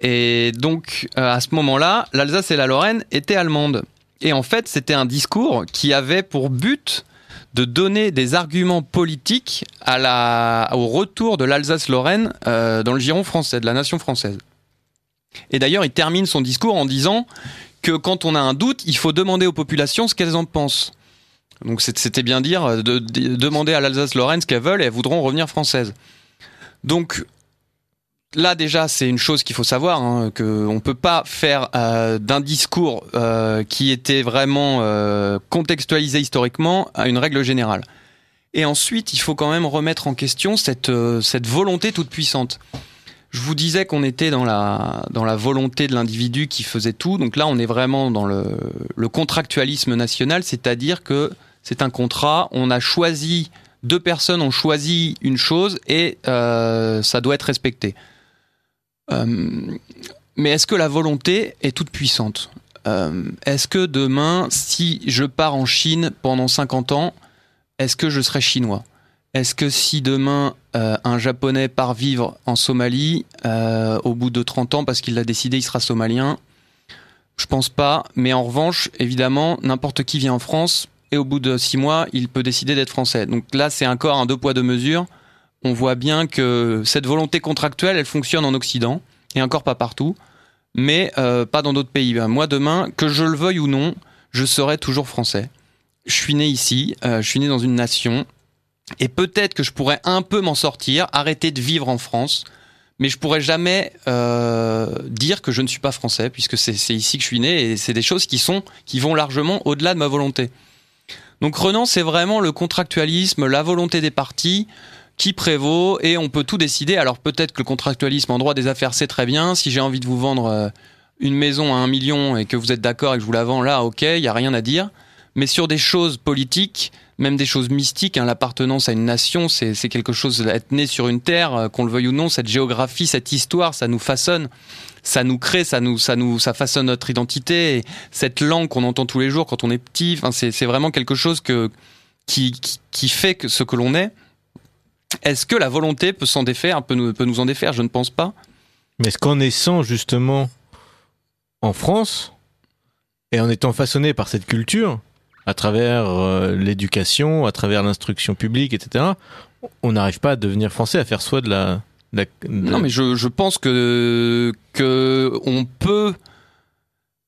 Et donc, euh, à ce moment-là, l'Alsace et la Lorraine étaient allemandes. Et en fait, c'était un discours qui avait pour but de donner des arguments politiques à la, au retour de l'Alsace-Lorraine euh, dans le giron français, de la nation française. Et d'ailleurs, il termine son discours en disant que quand on a un doute, il faut demander aux populations ce qu'elles en pensent. Donc c'était bien dire euh, de, demander à l'Alsace-Lorraine ce qu'elles veulent et elles voudront revenir françaises. Donc là déjà c'est une chose qu'il faut savoir hein, qu'on ne peut pas faire euh, d'un discours euh, qui était vraiment contextualisé historiquement à une règle générale. Et ensuite il faut quand même remettre en question cette volonté toute puissante. Je vous disais qu'on était dans la, volonté de l'individu qui faisait tout. Donc là, on est vraiment dans le, le contractualisme national, c'est-à-dire que c'est un contrat, on a choisi, deux personnes ont choisi une chose et euh, ça doit être respecté. Euh, mais est-ce que la volonté est toute puissante? Euh, Est-ce que demain, si je pars en Chine pendant 50 ans, est-ce que je serai chinois? Est-ce que si demain euh, un Japonais part vivre en Somalie, euh, au bout de 30 ans, parce qu'il l'a décidé, il sera somalien? Je pense pas. Mais en revanche, évidemment, n'importe qui vient en France et au bout de 6 mois, il peut décider d'être français. Donc là, c'est encore un deux poids deux mesures. On voit bien que cette volonté contractuelle, elle fonctionne en Occident et encore pas partout, mais euh, pas dans d'autres pays. Moi, demain, que je le veuille ou non, je serai toujours français. Je suis né ici, je suis né dans une nation, et peut-être que je pourrais un peu m'en sortir, arrêter de vivre en France, mais je pourrais jamais euh, dire que je ne suis pas français, puisque c'est ici que je suis né, et c'est des choses qui sont qui vont largement au-delà de ma volonté. Donc Renan, c'est vraiment le contractualisme, la volonté des partis qui prévaut, et on peut tout décider. Alors peut-être que le contractualisme en droit des affaires, c'est très bien. Si j'ai envie de vous vendre euh, une maison à un million et que vous êtes d'accord et que je vous la vends là, ok, il y a rien à dire. Mais sur des choses politiques, même des choses mystiques. Hein, L'appartenance à une nation, c'est quelque chose d'être né sur une terre, euh, qu'on le veuille ou non. Cette géographie, cette histoire, ça nous façonne, ça nous crée, ça nous, ça nous, ça façonne notre identité. Et cette langue qu'on entend tous les jours quand on est petit, enfin, c'est vraiment quelque chose que qui fait que ce que l'on est. Est-ce que la volonté peut s'en défaire, peut nous, peut nous en défaire? Je ne pense pas. Mais est-ce qu'en naissant justement en France et en étant façonné par cette culture, à travers euh, l'éducation, à travers l'instruction publique, etc., on n'arrive pas à devenir français, à faire soi de la, Non, mais je, je pense que, que on peut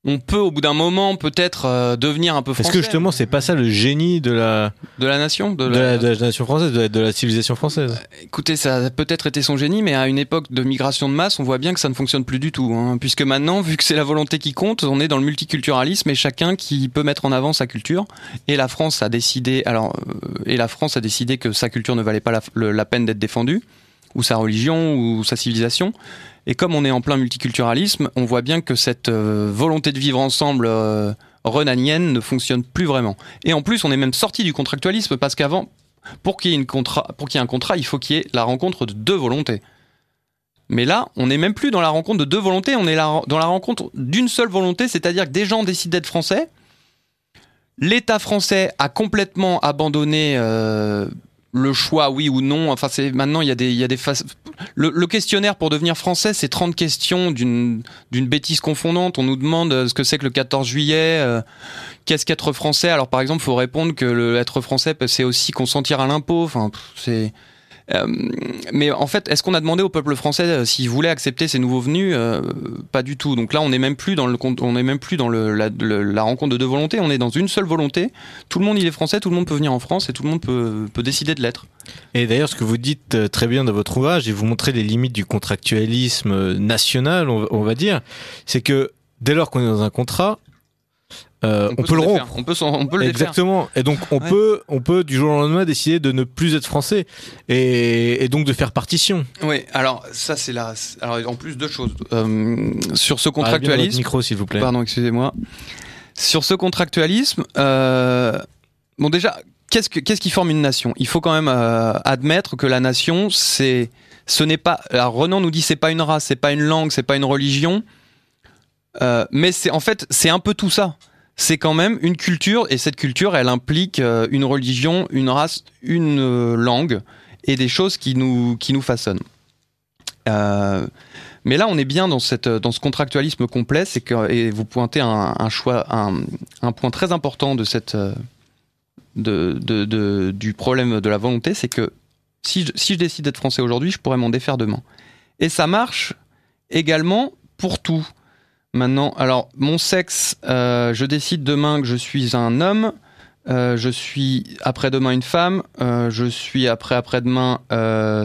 on peut au bout d'un moment peut-être euh, devenir un peu français. Est-ce que justement c'est pas ça le génie de la de la nation de la, nation française de la, civilisation française? Euh, Écoutez, ça a peut-être été son génie, mais à une époque de migration de masse, on voit bien que ça ne fonctionne plus du tout, hein, puisque maintenant, vu que c'est la volonté qui compte, on est dans le multiculturalisme et chacun qui peut mettre en avant sa culture. Et la France a décidé, alors euh, et la France a décidé que sa culture ne valait pas la, la peine d'être défendue, ou sa religion, ou sa civilisation. Et comme on est en plein multiculturalisme, on voit bien que cette euh, volonté de vivre ensemble euh, renanienne ne fonctionne plus vraiment. Et en plus, on est même sorti du contractualisme parce qu'avant, pour qu'il y y ait un contrat, il faut qu'il y ait la rencontre de deux volontés. Mais là, on n'est même plus dans la rencontre de deux volontés, on est dans la rencontre d'une seule volonté, c'est-à-dire que des gens décident d'être français. L'État français a complètement abandonné euh, le choix, oui ou non. Enfin, maintenant il y a des, il. Le, questionnaire pour devenir français, c'est 30 questions d'une bêtise confondante. On nous demande euh, ce que c'est que le 14 juillet, euh, qu'est-ce qu'être français? Alors par exemple, faut répondre que le être français, c'est aussi consentir à l'impôt. Enfin, c'est mais en fait, est-ce qu'on a demandé au peuple français euh, s'il voulait accepter ces nouveaux venus? Euh, Pas du tout. Donc là, on n'est même plus dans le, on est même plus dans le, la, rencontre de deux volontés. On est dans une seule volonté. Tout le monde, il est français. Tout le monde peut venir en France et tout le monde peut, peut décider de l'être. Et d'ailleurs, ce que vous dites très bien dans votre ouvrage, et vous montrez les limites du contractualisme national, on va dire, c'est que dès lors qu'on est dans un contrat, euh, on, peut, le rompre. On peut, on peut le Exactement. Et donc on peut, on peut du jour au lendemain décider de ne plus être français et, donc de faire partition. Oui. Alors ça c'est là. Alors en plus deux choses euh, sur ce contractualisme. Ah, micro s'il vous plaît. Pardon, excusez-moi. Sur ce contractualisme, euh, bon déjà, qu'est-ce que qu'est-ce qui forme une nation? Il faut quand même admettre que la nation, c'est, ce n'est pas. Alors Renan nous dit c'est pas une race, c'est pas une langue, c'est pas une religion. mais c'est en fait c'est un peu tout ça c'est quand même une culture, et cette culture, elle implique euh, une religion, une race, une euh, langue, et des choses qui nous, qui nous façonnent. Euh, Mais là, on est bien dans cette dans ce contractualisme complet, c'est que et vous pointez un, choix un, un, point très important de cette de, de, du problème de la volonté, c'est que si si je décide d'être français aujourd'hui, je pourrais m'en défaire demain. Et ça marche également pour tout. Maintenant, alors mon sexe, euh, je décide demain que je suis un homme, euh, je suis après-demain une femme, euh, je suis après-après-demain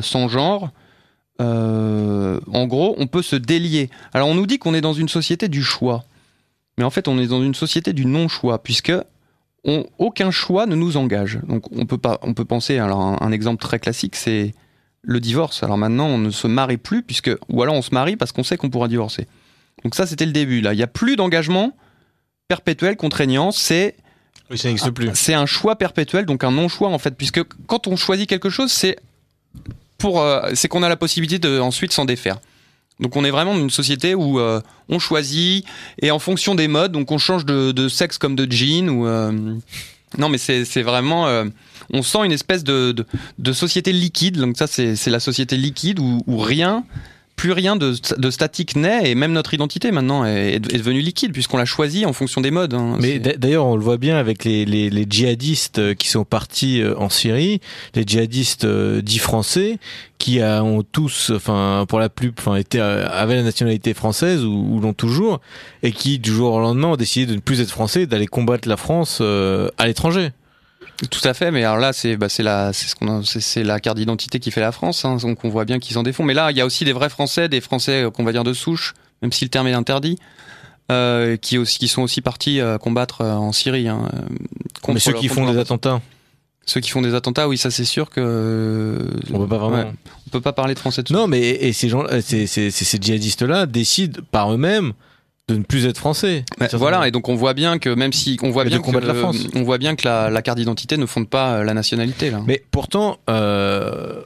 sans genre. En gros, on peut se délier. Alors on nous dit qu'on est dans une société du choix, mais en fait on est dans une société du non-choix, puisque aucun choix ne nous engage. Donc on peut pas, on peut penser. Alors un, un exemple très classique, c'est le divorce. Alors maintenant, on ne se marie plus puisque, ou alors on se marie parce qu'on sait qu'on pourra divorcer. Donc ça, c'était le début. Là, il n'y a plus d'engagement perpétuel, contraignant. C'est oui, ça n'existe plus. C'est un choix perpétuel, donc un non-choix en fait, puisque quand on choisit quelque chose, c'est pour, euh, c'est qu'on a la possibilité de ensuite s'en défaire. Donc on est vraiment dans une société où euh, on choisit et en fonction des modes, donc on change de, de sexe comme de jean ou euh... non mais c'est vraiment on sent une espèce de, de, de société liquide. Donc ça c'est la société liquide où, où rien plus rien de, de, statique naît et même notre identité maintenant est, est devenue liquide puisqu'on l'a choisi en fonction des modes. Hein. Mais d'ailleurs, on le voit bien avec les, les, les, djihadistes euh, qui sont partis euh, en Syrie, les djihadistes euh, dits français qui ont tous, enfin pour la plus, enfin été avaient la nationalité française ou, ou l'ont toujours et qui du jour au lendemain ont décidé de ne plus être français, d'aller combattre la France à l'étranger. Tout à fait, mais alors là, c'est bah, la c'est ce c'est la carte d'identité qui fait la France, hein, donc on voit bien qu'ils en défont. Mais là, il y a aussi des vrais Français, des Français euh, qu'on va dire de souche, même si le terme est interdit, euh, qui aussi qui sont aussi partis euh, combattre euh, en Syrie. Hein, mais ceux qui font des attentats. Ceux qui font des attentats, oui, ça c'est sûr que on peut pas vraiment. Ouais, on peut pas parler de Français. De non, mais et ces gens, ces, ces, ces djihadistes-là décident par eux-mêmes de ne plus être français. Mais voilà, et donc on voit bien que même si on voit bien de que, la France. on voit bien que la, la carte d'identité ne fonde pas euh, la nationalité là. Mais pourtant, euh,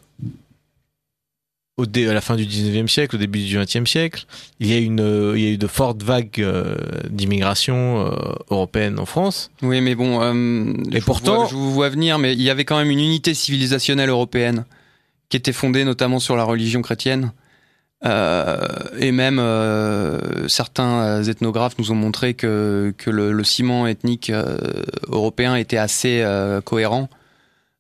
au dé, à la fin du 19e siècle, au début du 20e siècle, il y a une, euh, il y a eu de fortes vagues euh, d'immigration européenne en France. Oui, mais bon, Et je pourtant- vous vois, je vous vois venir, mais il y avait quand même une unité civilisationnelle européenne qui était fondée notamment sur la religion chrétienne. Euh, et même euh, certains euh, ethnographes nous ont montré que, le, ciment ethnique européen était assez cohérent.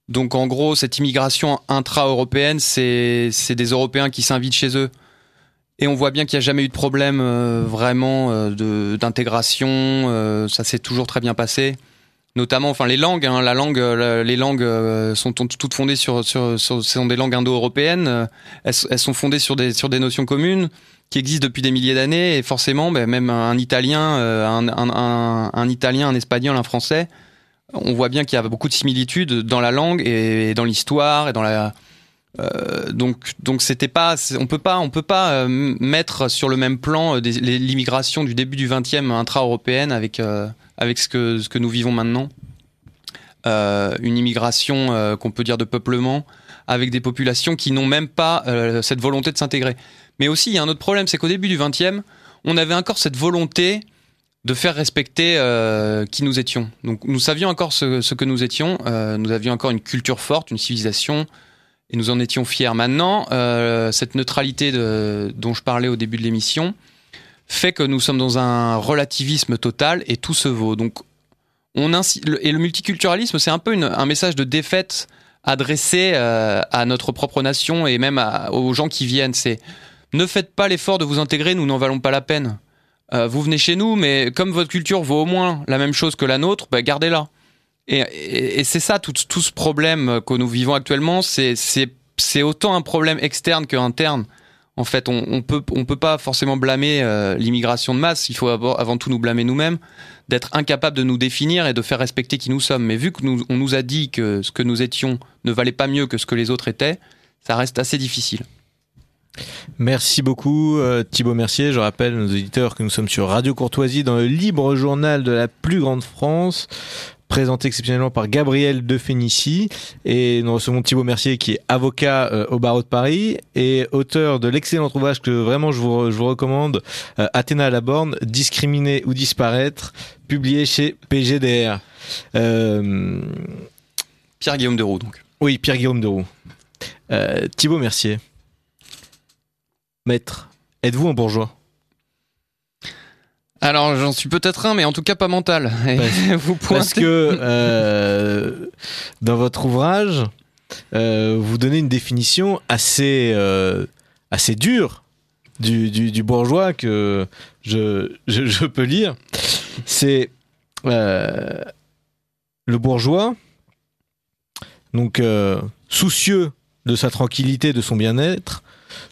Donc en gros, cette immigration intra-européenne, c'est des Européens qui s'invitent chez eux. Et on voit bien qu'il n'y a jamais eu de problème vraiment d'intégration. ça s'est toujours très bien passé. Notamment, enfin les langues, hein, la langue, euh, les langues euh, sont toutes fondées sur, sur, sur sont des langues indo-européennes. euh, Elles, sont fondées sur des sur des notions communes qui existent depuis des milliers d'années. Et forcément, ben, même un Italien, un, un, un, Italien, un Espagnol, un Français, on voit bien qu'il y a beaucoup de similitudes dans la langue et dans l'histoire et dans la donc donc c'était pas on peut pas on peut pas mettre sur le même plan l'immigration du début du 20e intra-européenne avec avec ce que nous vivons maintenant Euh, une immigration euh, qu'on peut dire de peuplement avec des populations qui n'ont même pas euh, cette volonté de s'intégrer mais aussi il y a un autre problème c'est qu'au début du 20e on avait encore cette volonté de faire respecter qui nous étions. Donc nous savions encore ce, que nous étions, nous avions encore une culture forte, une civilisation, et nous en étions fiers. Maintenant, cette neutralité dont je parlais au début de l'émission fait que nous sommes dans un relativisme total et tout se vaut. Donc on et le multiculturalisme, c'est un peu un message de défaite adressé euh, à notre propre nation et même aux gens qui viennent. C'est ne faites pas l'effort de vous intégrer, nous n'en valons pas la peine. Euh, vous venez chez nous, mais comme votre culture vaut au moins la même chose que la nôtre, bah, gardez-la. Et, c'est ça, tout, tout ce problème que nous vivons actuellement, c'est autant un problème externe que interne. En fait, on, on peut pas forcément blâmer euh, l'immigration de masse. Il faut avant, tout nous blâmer nous-mêmes, d'être incapable de nous définir et de faire respecter qui nous sommes. Mais vu que nous a dit que ce que nous étions ne valait pas mieux que ce que les autres étaient, ça reste assez difficile. Merci beaucoup euh, Thibaut Mercier. Je rappelle à nos auditeurs que nous sommes sur Radio Courtoisie dans le libre journal de la plus grande France présenté exceptionnellement par Gabriel de Fénicie et nous recevons Thibaut Mercier qui est avocat euh, au barreau de Paris et auteur de l'excellent ouvrage que vraiment je vous, je vous recommande euh, Athéna à la borne, discriminer ou disparaître, publié chez PGDR. Euh, Pierre Guillaume de Roux donc. oui, Pierre-Guillaume de Roux. Euh, Thibaut Mercier. Maître, Êtes-vous un bourgeois? Alors j'en suis peut-être un, mais en tout cas pas mental. vous Parce que euh, dans votre ouvrage, euh, vous donnez une définition assez, euh, assez dure du, du, bourgeois que je, je, je peux lire. C'est le bourgeois, donc soucieux de sa tranquillité, de son bien-être,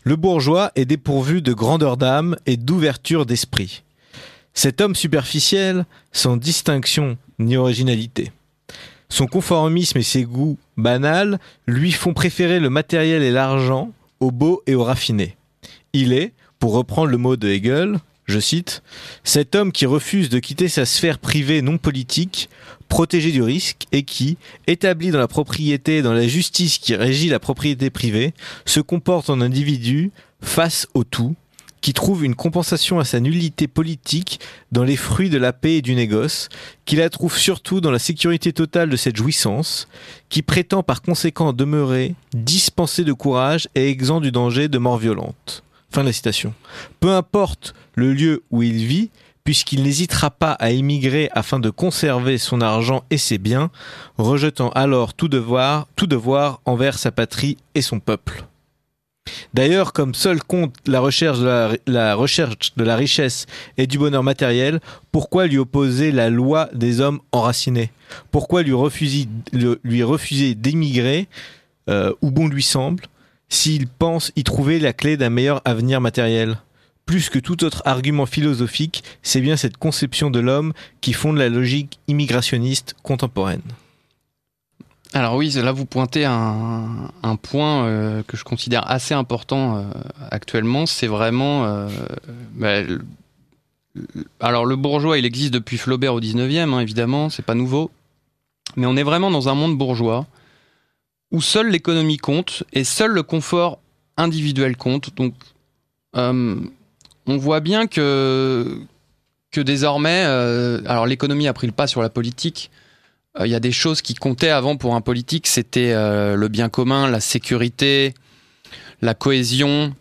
le bourgeois est dépourvu de grandeur d'âme et d'ouverture d'esprit. Cet homme superficiel, sans distinction ni originalité. Son conformisme et ses goûts banals lui font préférer le matériel et l'argent au beau et au raffiné. Il est, pour reprendre le mot de Hegel, je cite, Cet homme qui refuse de quitter sa sphère privée non politique, protégé du risque, et qui, établi dans la propriété et dans la justice qui régit la propriété privée, se comporte en individu face au tout, qui trouve une compensation à sa nullité politique dans les fruits de la paix et du négoce, qui la trouve surtout dans la sécurité totale de cette jouissance, qui prétend par conséquent demeurer dispensé de courage et exempt du danger de mort violente. Fin de la citation. Peu importe le lieu où il vit, puisqu'il n'hésitera pas à émigrer afin de conserver son argent et ses biens, rejetant alors tout devoir, tout devoir envers sa patrie et son peuple. D'ailleurs, comme seul compte la recherche, de la, richesse et du bonheur matériel, pourquoi lui opposer la loi des hommes enracinés? Pourquoi lui refuser, lui refuser d'émigrer euh, où bon lui semble, s'il pense y trouver la clé d'un meilleur avenir matériel? Plus que tout autre argument philosophique, c'est bien cette conception de l'homme qui fonde la logique immigrationniste contemporaine. Alors oui, là vous pointez un, point euh, que je considère assez important euh, actuellement, c'est vraiment... Euh, bah, alors le bourgeois, il existe depuis Flaubert au 19e, hein, évidemment, c'est pas nouveau, mais on est vraiment dans un monde bourgeois où seule l'économie compte et seul le confort individuel compte. Donc on voit bien que, que désormais, alors l'économie a pris le pas sur la politique, euh, il y a des choses qui comptaient avant pour un politique, c'était euh, le bien commun, la sécurité, la cohésion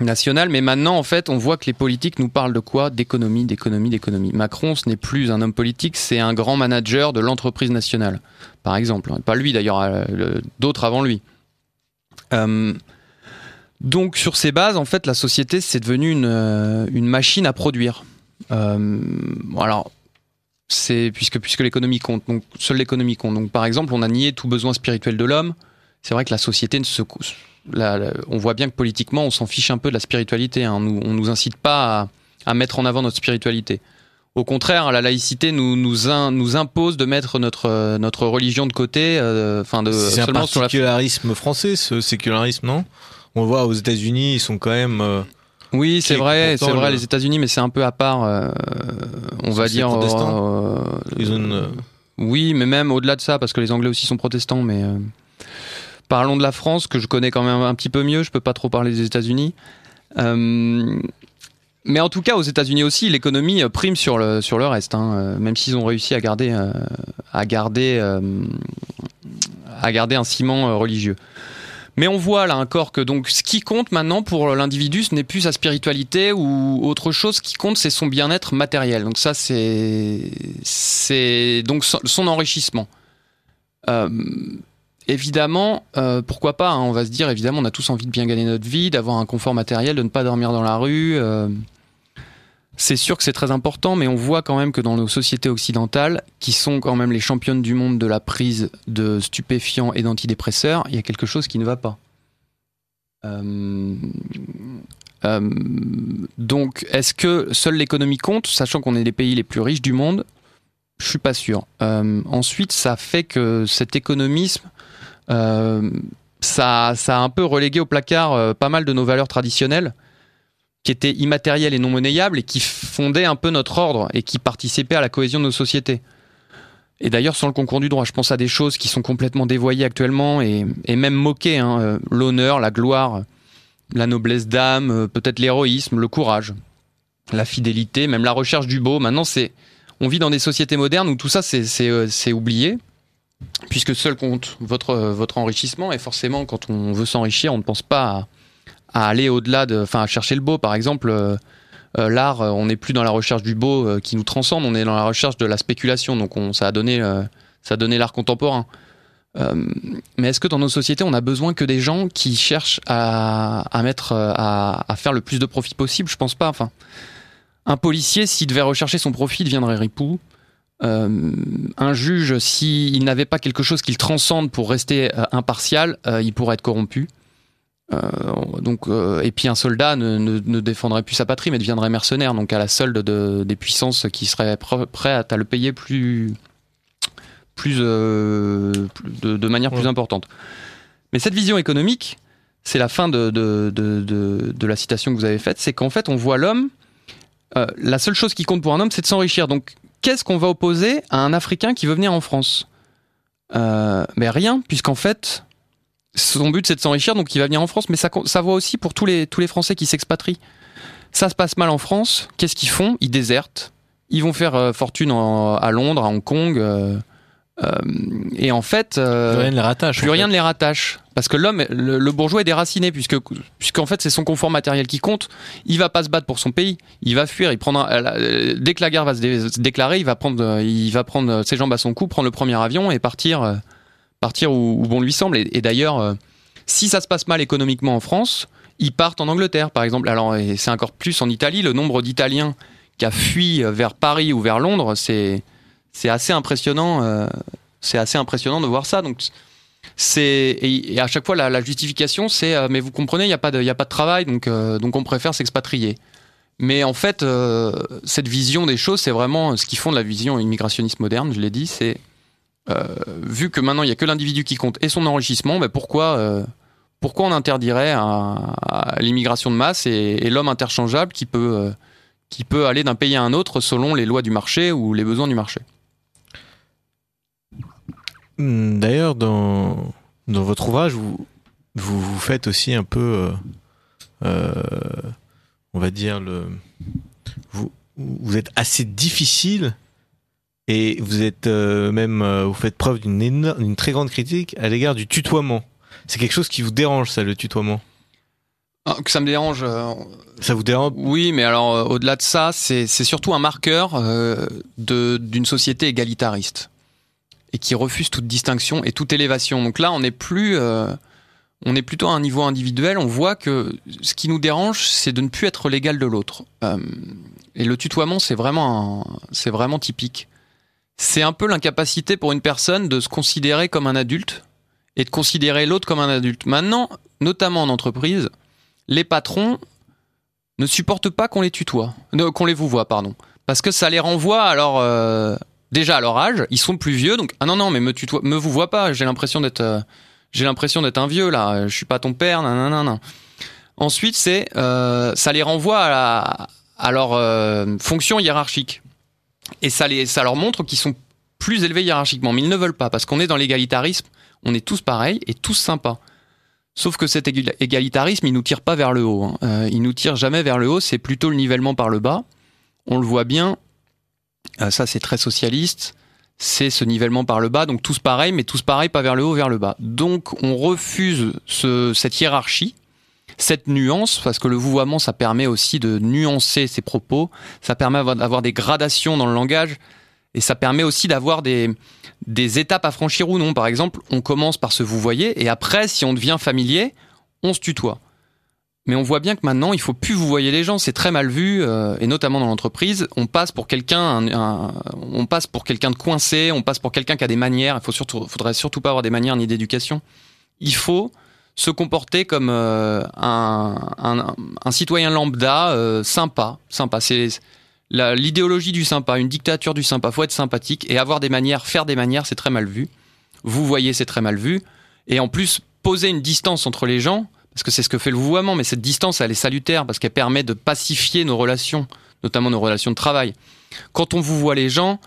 nationale. Mais maintenant, en fait, on voit que les politiques nous parlent de quoi? D'économie, d'économie, d'économie. Macron, ce n'est plus un homme politique, c'est un grand manager de l'entreprise nationale, par exemple. Pas lui, d'ailleurs, euh, d'autres avant lui. donc, sur ces bases, en fait, la société, c'est devenu une, une, machine à produire. alors, c'est puisque puisque l'économie compte. Donc seule l'économie compte. Donc par exemple, on a nié tout besoin spirituel de l'homme. C'est vrai que la société ne se on voit bien que politiquement, on s'en fiche un peu de la spiritualité. Hein. On, nous, nous incite pas à, mettre en avant notre spiritualité. Au contraire, la laïcité nous, nous, nous impose de mettre notre, notre religion de côté. Euh, enfin, de c'est un particularisme français, ce sécularisme, non? On voit aux États-Unis, ils sont quand même. Euh, oui, c'est vrai, c'est vrai, les États-Unis, mais c'est un peu à part, euh, on va dire. Euh, euh, Oui, mais même au-delà de ça, parce que les Anglais aussi sont protestants, mais. Parlons de la France, que je connais quand même un petit peu mieux, je peux pas trop parler des États-Unis. Mais en tout cas, aux États-Unis aussi, l'économie prime sur le, sur le reste, hein, même s'ils ont réussi à garder, à, garder, à garder un ciment religieux. Mais on voit là encore que donc ce qui compte maintenant pour l'individu, ce n'est plus sa spiritualité ou autre chose. Ce qui compte, c'est son bien-être matériel. Donc ça, c'est donc son enrichissement. Euh, évidemment, euh, pourquoi pas hein, On va se dire, évidemment, on a tous envie de bien gagner notre vie, d'avoir un confort matériel, de ne pas dormir dans la rue. Euh, c'est sûr que c'est très important, mais on voit quand même que dans nos sociétés occidentales, qui sont quand même les championnes du monde de la prise de stupéfiants et d'antidépresseurs, il y a quelque chose qui ne va pas. Euh, euh, donc, est-ce que seule l'économie compte, sachant qu'on est les pays les plus riches du monde? Je suis pas sûr. Euh, ensuite, ça fait que cet économisme, ça, ça, a un peu relégué au placard pas mal de nos valeurs traditionnelles qui étaient immatériels et non monnayables et qui fondaient un peu notre ordre et qui participaient à la cohésion de nos sociétés. Et d'ailleurs, sans le concours du droit, je pense à des choses qui sont complètement dévoyées actuellement et, même moquées. Hein. Euh, l'honneur, la gloire, la noblesse d'âme, euh, peut-être l'héroïsme, le courage, la fidélité, même la recherche du beau. Maintenant, c'est, on vit dans des sociétés modernes où tout ça, c'est, euh, oublié, puisque seul compte votre, votre enrichissement. Et forcément, quand on veut s'enrichir, on ne pense pas à à aller au-delà de, enfin, à chercher le beau. Par exemple, euh, euh, l'art, on n'est plus dans la recherche du beau qui nous transcende, on est dans la recherche de la spéculation. Donc, on, ça a donné, donné l'art contemporain. mais est-ce que dans nos sociétés, on a besoin que des gens qui cherchent à, mettre, à, faire le plus de profit possible? Je pense pas. Enfin, un policier, s'il devait rechercher son profit, deviendrait ripou. Euh, un juge, s'il n'avait pas quelque chose qu'il transcende pour rester euh, impartial, euh, il pourrait être corrompu. Donc, et puis un soldat ne, défendrait plus sa patrie, mais deviendrait mercenaire, donc à la solde de, des puissances qui seraient prêtes à le payer plus, plus de, manière plus importante. Mais cette vision économique, c'est la fin de, de, la citation que vous avez faite, c'est qu'en fait, on voit l'homme. la seule chose qui compte pour un homme, c'est de s'enrichir. Donc, qu'est-ce qu'on va opposer à un Africain qui veut venir en France? Euh, Mais rien, puisqu'en fait, son but c'est de s'enrichir, donc il va venir en France. Mais ça, ça vaut aussi pour tous les, tous les Français qui s'expatrient. Ça se passe mal en France, qu'est-ce qu'ils font? Ils désertent. Ils vont faire euh, fortune à Londres, à Hong Kong. Euh, euh, et en fait, plus rien ne les rattache. Plus rien ne les rattache. Parce que l'homme, le, bourgeois est déraciné, puisque, puisqu'en fait, c'est son confort matériel qui compte. Il va pas se battre pour son pays, il va fuir, il prendra, dès que la guerre va se, déclarer, il va prendre, il va prendre ses jambes à son cou, prendre le premier avion et partir, partir où, bon lui semble. Et, d'ailleurs, si ça se passe mal économiquement en France, ils partent en Angleterre, par exemple. Alors, c'est encore plus en Italie, le nombre d'Italiens qui a fui vers Paris ou vers Londres, c'est, c'est assez impressionnant. Euh, c'est assez impressionnant de voir ça. Donc c'est et, à chaque fois la, justification c'est euh, mais vous comprenez il n'y a pas de a pas de travail donc euh, donc on préfère s'expatrier. Mais en fait cette vision des choses c'est vraiment ce qui font de la vision immigrationniste moderne. Je l'ai dit c'est vu que maintenant il n'y a que l'individu qui compte et son enrichissement, ben pourquoi pourquoi on interdirait l'immigration de masse et, l'homme interchangeable qui peut qui peut aller d'un pays à un autre selon les lois du marché ou les besoins du marché? Hmm, d'ailleurs, dans, votre ouvrage, vous, vous, faites aussi un peu, euh, euh, on va dire, le, vous êtes assez difficile et vous êtes euh, même, vous faites preuve d'une très grande critique à l'égard du tutoiement. C'est quelque chose qui vous dérange, ça, le tutoiement? Ah, que ça me dérange. ça vous dérange? Oui, mais alors au-delà de ça, c'est surtout un marqueur d'une société égalitariste et qui refuse toute distinction et toute élévation. Donc là, on n'est plus, euh, on est plutôt à un niveau individuel. On voit que ce qui nous dérange, c'est de ne plus être l'égal de l'autre. Euh, et le tutoiement, c'est vraiment, c'est vraiment typique. C'est un peu l'incapacité pour une personne de se considérer comme un adulte et de considérer l'autre comme un adulte. Maintenant, notamment en entreprise, les patrons ne supportent pas qu'on les tutoie, qu'on les vous voit, pardon, parce que ça les renvoie alors euh, déjà à leur âge, ils sont plus vieux, donc ah non non mais me tutoie, me vous vois pas, j'ai l'impression d'être, euh, j'ai l'impression d'être un vieux là, je suis pas ton père, non non non. Ensuite c'est, euh, ça les renvoie à, leur fonction hiérarchique et ça les, ça leur montre qu'ils sont plus élevés hiérarchiquement, mais ils ne veulent pas parce qu'on est dans l'égalitarisme, on est tous pareils et tous sympas. Sauf que cet égalitarisme, il nous tire pas vers le haut. Hein. Euh, il nous tire jamais vers le haut, c'est plutôt le nivellement par le bas. On le voit bien euh, ça, c'est très socialiste. C'est ce nivellement par le bas, donc tous pareils, mais tous pareils, pas vers le haut, vers le bas. Donc on refuse cette hiérarchie, cette nuance, parce que le vouvoiement, ça permet aussi de nuancer ses propos, ça permet d'avoir des gradations dans le langage, et ça permet aussi d'avoir des, des étapes à franchir ou non. Par exemple, on commence par se vouvoyer, et après, si on devient familier, on se tutoie. Mais on voit bien que maintenant, il faut plus vous voyez les gens, c'est très mal vu, euh, et notamment dans l'entreprise. On passe pour quelqu'un, on passe pour quelqu'un de coincé, on passe pour quelqu'un qui a des manières. Il faut surtout, faudrait surtout pas avoir des manières ni d'éducation. Il faut se comporter comme euh, un, citoyen lambda, euh, sympa, sympa. C'est l'idéologie du sympa, une dictature du sympa. Faut être sympathique et avoir des manières, faire des manières, c'est très mal vu. Vous voyez, c'est très mal vu. Et en plus, poser une distance entre les gens parce que c'est ce que fait le vouvoiement, mais cette distance, elle est salutaire parce qu'elle permet de pacifier nos relations, notamment nos relations de travail. Quand on vous voit les gens,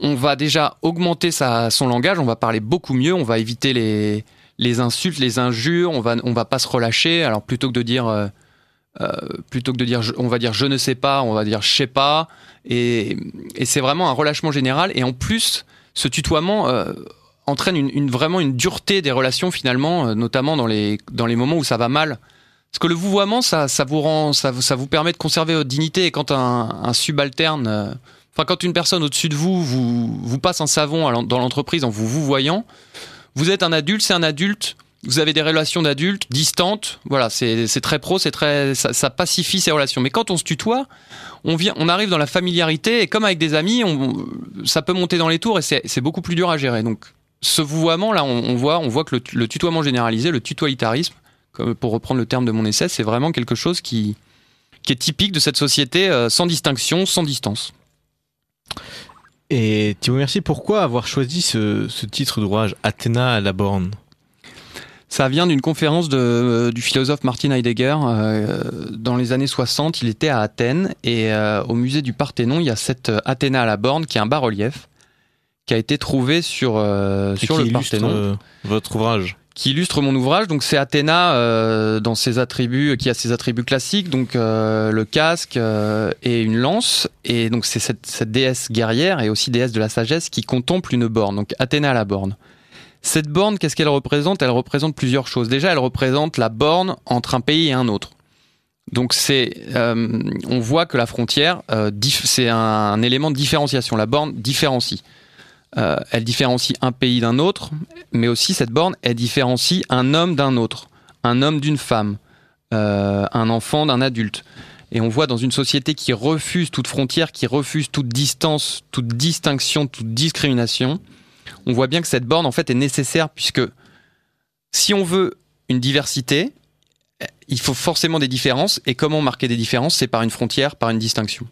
on va déjà augmenter son langage, on va parler beaucoup mieux, on va éviter les, les insultes, les injures, on va, on va pas se relâcher. Alors plutôt que de dire, euh, euh, plutôt que de dire, on va dire je ne sais pas, on va dire je sais pas. Et, c'est vraiment un relâchement général. Et en plus, ce tutoiement euh, entraîne une, vraiment une dureté des relations finalement, notamment dans les, dans les moments où ça va mal. Parce que le vouvoiement, ça, ça vous rend, ça, ça vous permet de conserver votre dignité. Et quand un, un subalterne, enfin quand une personne au-dessus de vous, vous vous passe un savon dans l'entreprise en vous vous voyant, vous êtes un adulte, c'est un adulte. Vous avez des relations d'adultes distantes, voilà, c'est très pro, c'est très, ça, pacifie ces relations. Mais quand on se tutoie, on vient, on arrive dans la familiarité et comme avec des amis, ça peut monter dans les tours et c'est beaucoup plus dur à gérer. Donc ce vouvoiement là, on, voit, on voit que le, tutoiement généralisé, le tutoalitarisme, pour reprendre le terme de mon essai, c'est vraiment quelque chose qui, qui est typique de cette société euh, sans distinction, sans distance. Et Thibaut Merci, pourquoi avoir choisi ce, ce titre d'ouvrage Athéna à la borne? Ça vient d'une conférence de, euh, du philosophe Martin Heidegger. Euh, dans les années 60, il était à Athènes et euh, au musée du Parthénon, il y a cette Athéna à la borne qui est un bas-relief qui a été trouvé sur, sur le Parthénon. votre ouvrage qui illustre mon ouvrage. Donc c'est Athéna euh, dans ses attributs, qui a ses attributs classiques, donc euh, le casque euh, et une lance. Et donc c'est cette, déesse guerrière et aussi déesse de la sagesse qui contemple une borne. Donc Athéna à la borne. Cette borne, qu'est-ce qu'elle représente? Elle représente plusieurs choses. Déjà, elle représente la borne entre un pays et un autre. Donc c'est, on voit que la frontière, c'est un, un élément de différenciation. La borne différencie. Euh, elle différencie un pays d'un autre, mais aussi cette borne, elle différencie un homme d'un autre, un homme d'une femme, euh, un enfant d'un adulte. Et on voit dans une société qui refuse toute frontière, qui refuse toute distance, toute distinction, toute discrimination, on voit bien que cette borne en fait est nécessaire puisque si on veut une diversité, il faut forcément des différences. Et comment marquer des différences? C'est par une frontière, par une distinction.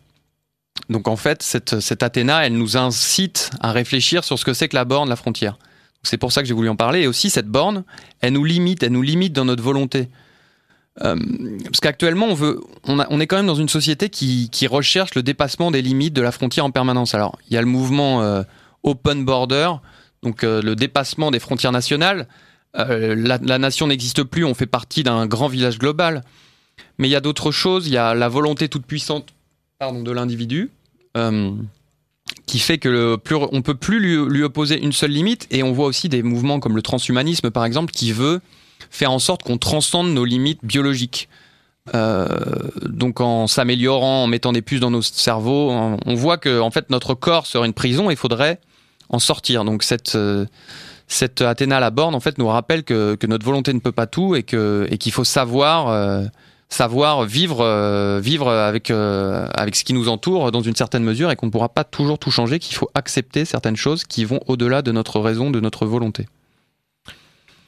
Donc en fait, cette, Athéna, elle nous incite à réfléchir sur ce que c'est que la borne, la frontière. C'est pour ça que j'ai voulu en parler. Et aussi, cette borne, elle nous limite, elle nous limite dans notre volonté. Euh, parce qu'actuellement, on est quand même dans une société qui, recherche le dépassement des limites de la frontière en permanence. Alors, il y a le mouvement euh, Open Border, donc euh, le dépassement des frontières nationales. La, nation n'existe plus, on fait partie d'un grand village global. Mais il y a d'autres choses. Il y a la volonté toute puissante de l'individu. Euh, qui fait que le plus, on peut plus lui, opposer une seule limite et on voit aussi des mouvements comme le transhumanisme par exemple qui veut faire en sorte qu'on transcende nos limites biologiques. Euh, donc en s'améliorant, en mettant des puces dans nos cerveaux, on voit que en fait notre corps serait une prison et il faudrait en sortir. Donc cette euh, cette Athéna à la borne en fait nous rappelle que, que notre volonté ne peut pas tout et que et qu'il faut savoir savoir vivre, euh, vivre avec, euh, avec ce qui nous entoure dans une certaine mesure et qu'on ne pourra pas toujours tout changer, qu'il faut accepter certaines choses qui vont au-delà de notre raison, de notre volonté.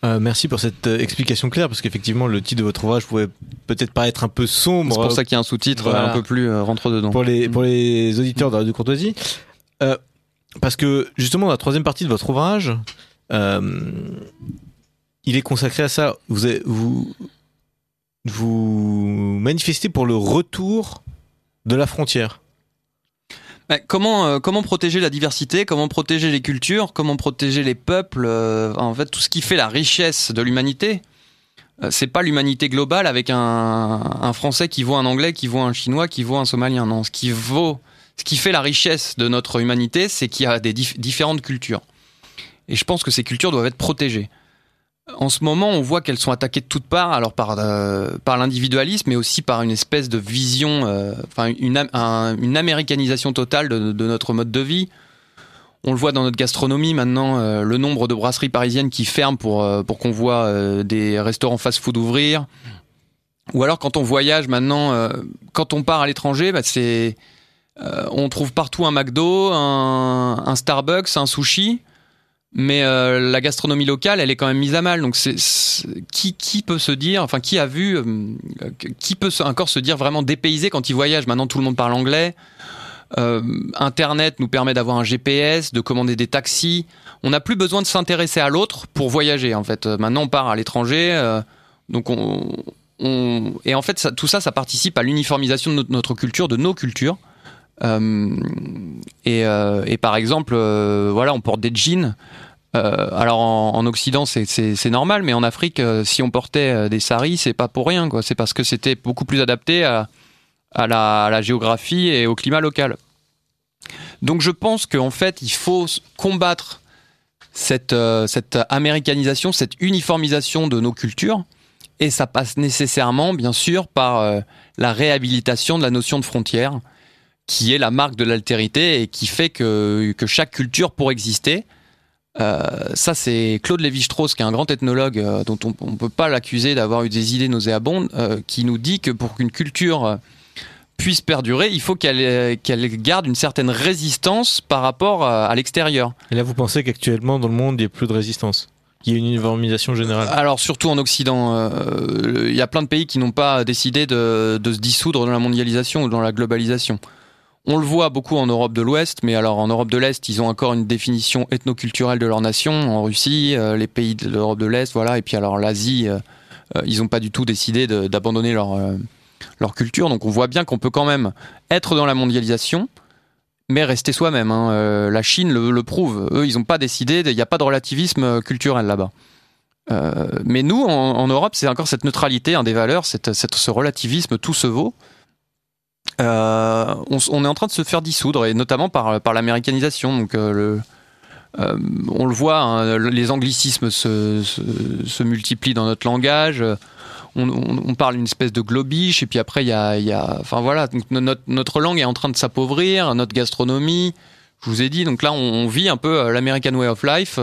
Euh, merci pour cette explication claire, parce qu'effectivement, le titre de votre ouvrage pouvait peut-être paraître un peu sombre. C'est pour ça qu'il y a un sous-titre un peu plus rentre dedans. Pour les, pour les auditeurs de Radio Courtoisie. parce que, justement, dans la troisième partie de votre ouvrage, il est consacré à ça. Vous, avez, vous, vous manifestez pour le retour de la frontière. Comment, euh, comment protéger la diversité, comment protéger les cultures, comment protéger les peuples, euh, en fait tout ce qui fait la richesse de l'humanité. Euh, c'est pas l'humanité globale avec un, un, Français qui voit un Anglais, qui voit un Chinois, qui voit un Somalien. Non, ce qui vaut, ce qui fait la richesse de notre humanité, c'est qu'il y a des différentes cultures. Et je pense que ces cultures doivent être protégées. En ce moment, on voit qu'elles sont attaquées de toutes parts, alors par, euh, par l'individualisme, mais aussi par une espèce de vision, euh, enfin une, américanisation totale de, notre mode de vie. On le voit dans notre gastronomie maintenant, euh, le nombre de brasseries parisiennes qui ferment pour, pour qu'on voit des restaurants fast-food ouvrir. Ou alors quand on voyage maintenant, quand on part à l'étranger, bah, c'est on trouve partout un McDo, un Starbucks, un sushi mais euh, la gastronomie locale, elle est quand même mise à mal. Donc, qui, peut se dire, enfin, qui a vu, euh, qui peut encore se dire vraiment dépaysé quand il voyage? Maintenant, tout le monde parle anglais. Euh, Internet nous permet d'avoir un GPS, de commander des taxis. On n'a plus besoin de s'intéresser à l'autre pour voyager. En fait, maintenant, on part à l'étranger, donc on, et en fait, tout ça, ça participe à l'uniformisation de notre culture, de nos cultures. Euh, et, euh, et, par exemple, euh, voilà, on porte des jeans. alors en, en Occident c'est normal, mais en Afrique, si on portait des saris, c'est pas pour rien. C'est parce que c'était beaucoup plus adapté à, la, géographie et au climat local. Donc je pense qu'en fait, il faut combattre cette, cette américanisation, cette uniformisation de nos cultures, Et ça passe nécessairement, bien sûr, par la réhabilitation de la notion de frontière, qui est la marque de l'altérité et qui fait que, que chaque culture, pour exister, euh, ça, c'est Claude Lévi-Strauss, qui est un grand ethnologue euh, dont on ne peut pas l'accuser d'avoir eu des idées nauséabondes, euh, qui nous dit que pour qu'une culture puisse perdurer, il faut qu'elle garde une certaine résistance par rapport à, l'extérieur. Et là, vous pensez qu'actuellement, dans le monde, il n'y a plus de résistance? Il y a une uniformisation générale? Alors surtout en Occident, il y a plein de pays qui n'ont pas décidé de, de, se dissoudre dans la mondialisation ou dans la globalisation. On le voit beaucoup en Europe de l'Ouest, mais alors en Europe de l'Est, ils ont encore une définition ethnoculturelle de leur nation. En Russie, euh, les pays de l'Europe de l'Est, voilà. Et puis alors l'Asie, euh, euh, ils n'ont pas du tout décidé d'abandonner leur, culture. Donc on voit bien qu'on peut quand même être dans la mondialisation, mais rester soi-même. Hein. la Chine le, prouve. Eux, ils n'ont pas décidé, il n'y a pas de relativisme culturel là-bas. mais nous, en, Europe, c'est encore cette neutralité hein, des valeurs, cette, ce relativisme, tout se vaut. Euh, on, est en train de se faire dissoudre, et notamment par, par l'américanisation. Donc, euh, euh, on le voit, hein, les anglicismes se, multiplient dans notre langage. On, parle d'une espèce de globiche, et puis après, il y a, Enfin voilà, notre, langue est en train de s'appauvrir, notre gastronomie. Je vous ai dit, donc là, on, vit un peu l'American Way of Life,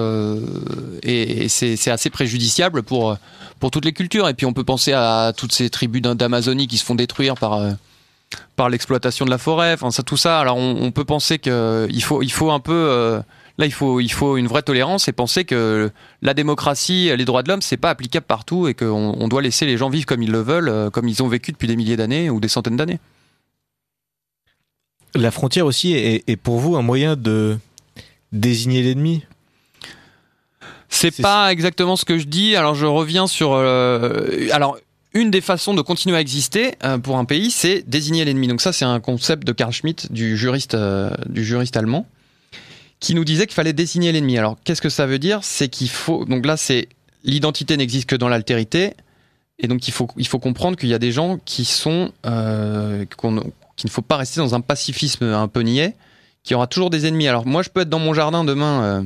et, c'est assez préjudiciable pour, pour toutes les cultures. Et puis, on peut penser à toutes ces tribus d'Amazonie qui se font détruire par par l'exploitation de la forêt, enfin ça tout ça. Alors on, peut penser que il faut il faut un peu euh, là il faut il faut une vraie tolérance et penser que la démocratie, les droits de l'homme, c'est pas applicable partout et qu'on on doit laisser les gens vivre comme ils le veulent, euh, comme ils ont vécu depuis des milliers d'années ou des centaines d'années. La frontière aussi est, pour vous un moyen de désigner l'ennemi? C'est pas exactement ce que je dis. Alors je reviens sur. Euh, alors une des façons de continuer à exister euh, pour un pays, c'est désigner l'ennemi. Donc ça, c'est un concept de Karl Schmitt, du juriste, euh, du juriste allemand, qui nous disait qu'il fallait désigner l'ennemi. Alors, qu'est-ce que ça veut dire? C'est qu'il faut. Donc là, c'est l'identité n'existe que dans l'altérité, et donc il faut il faut comprendre qu'il y a des gens qui sont euh, qu'il ne faut pas rester dans un pacifisme un peu niais, qui aura toujours des ennemis. Alors moi, je peux être dans mon jardin demain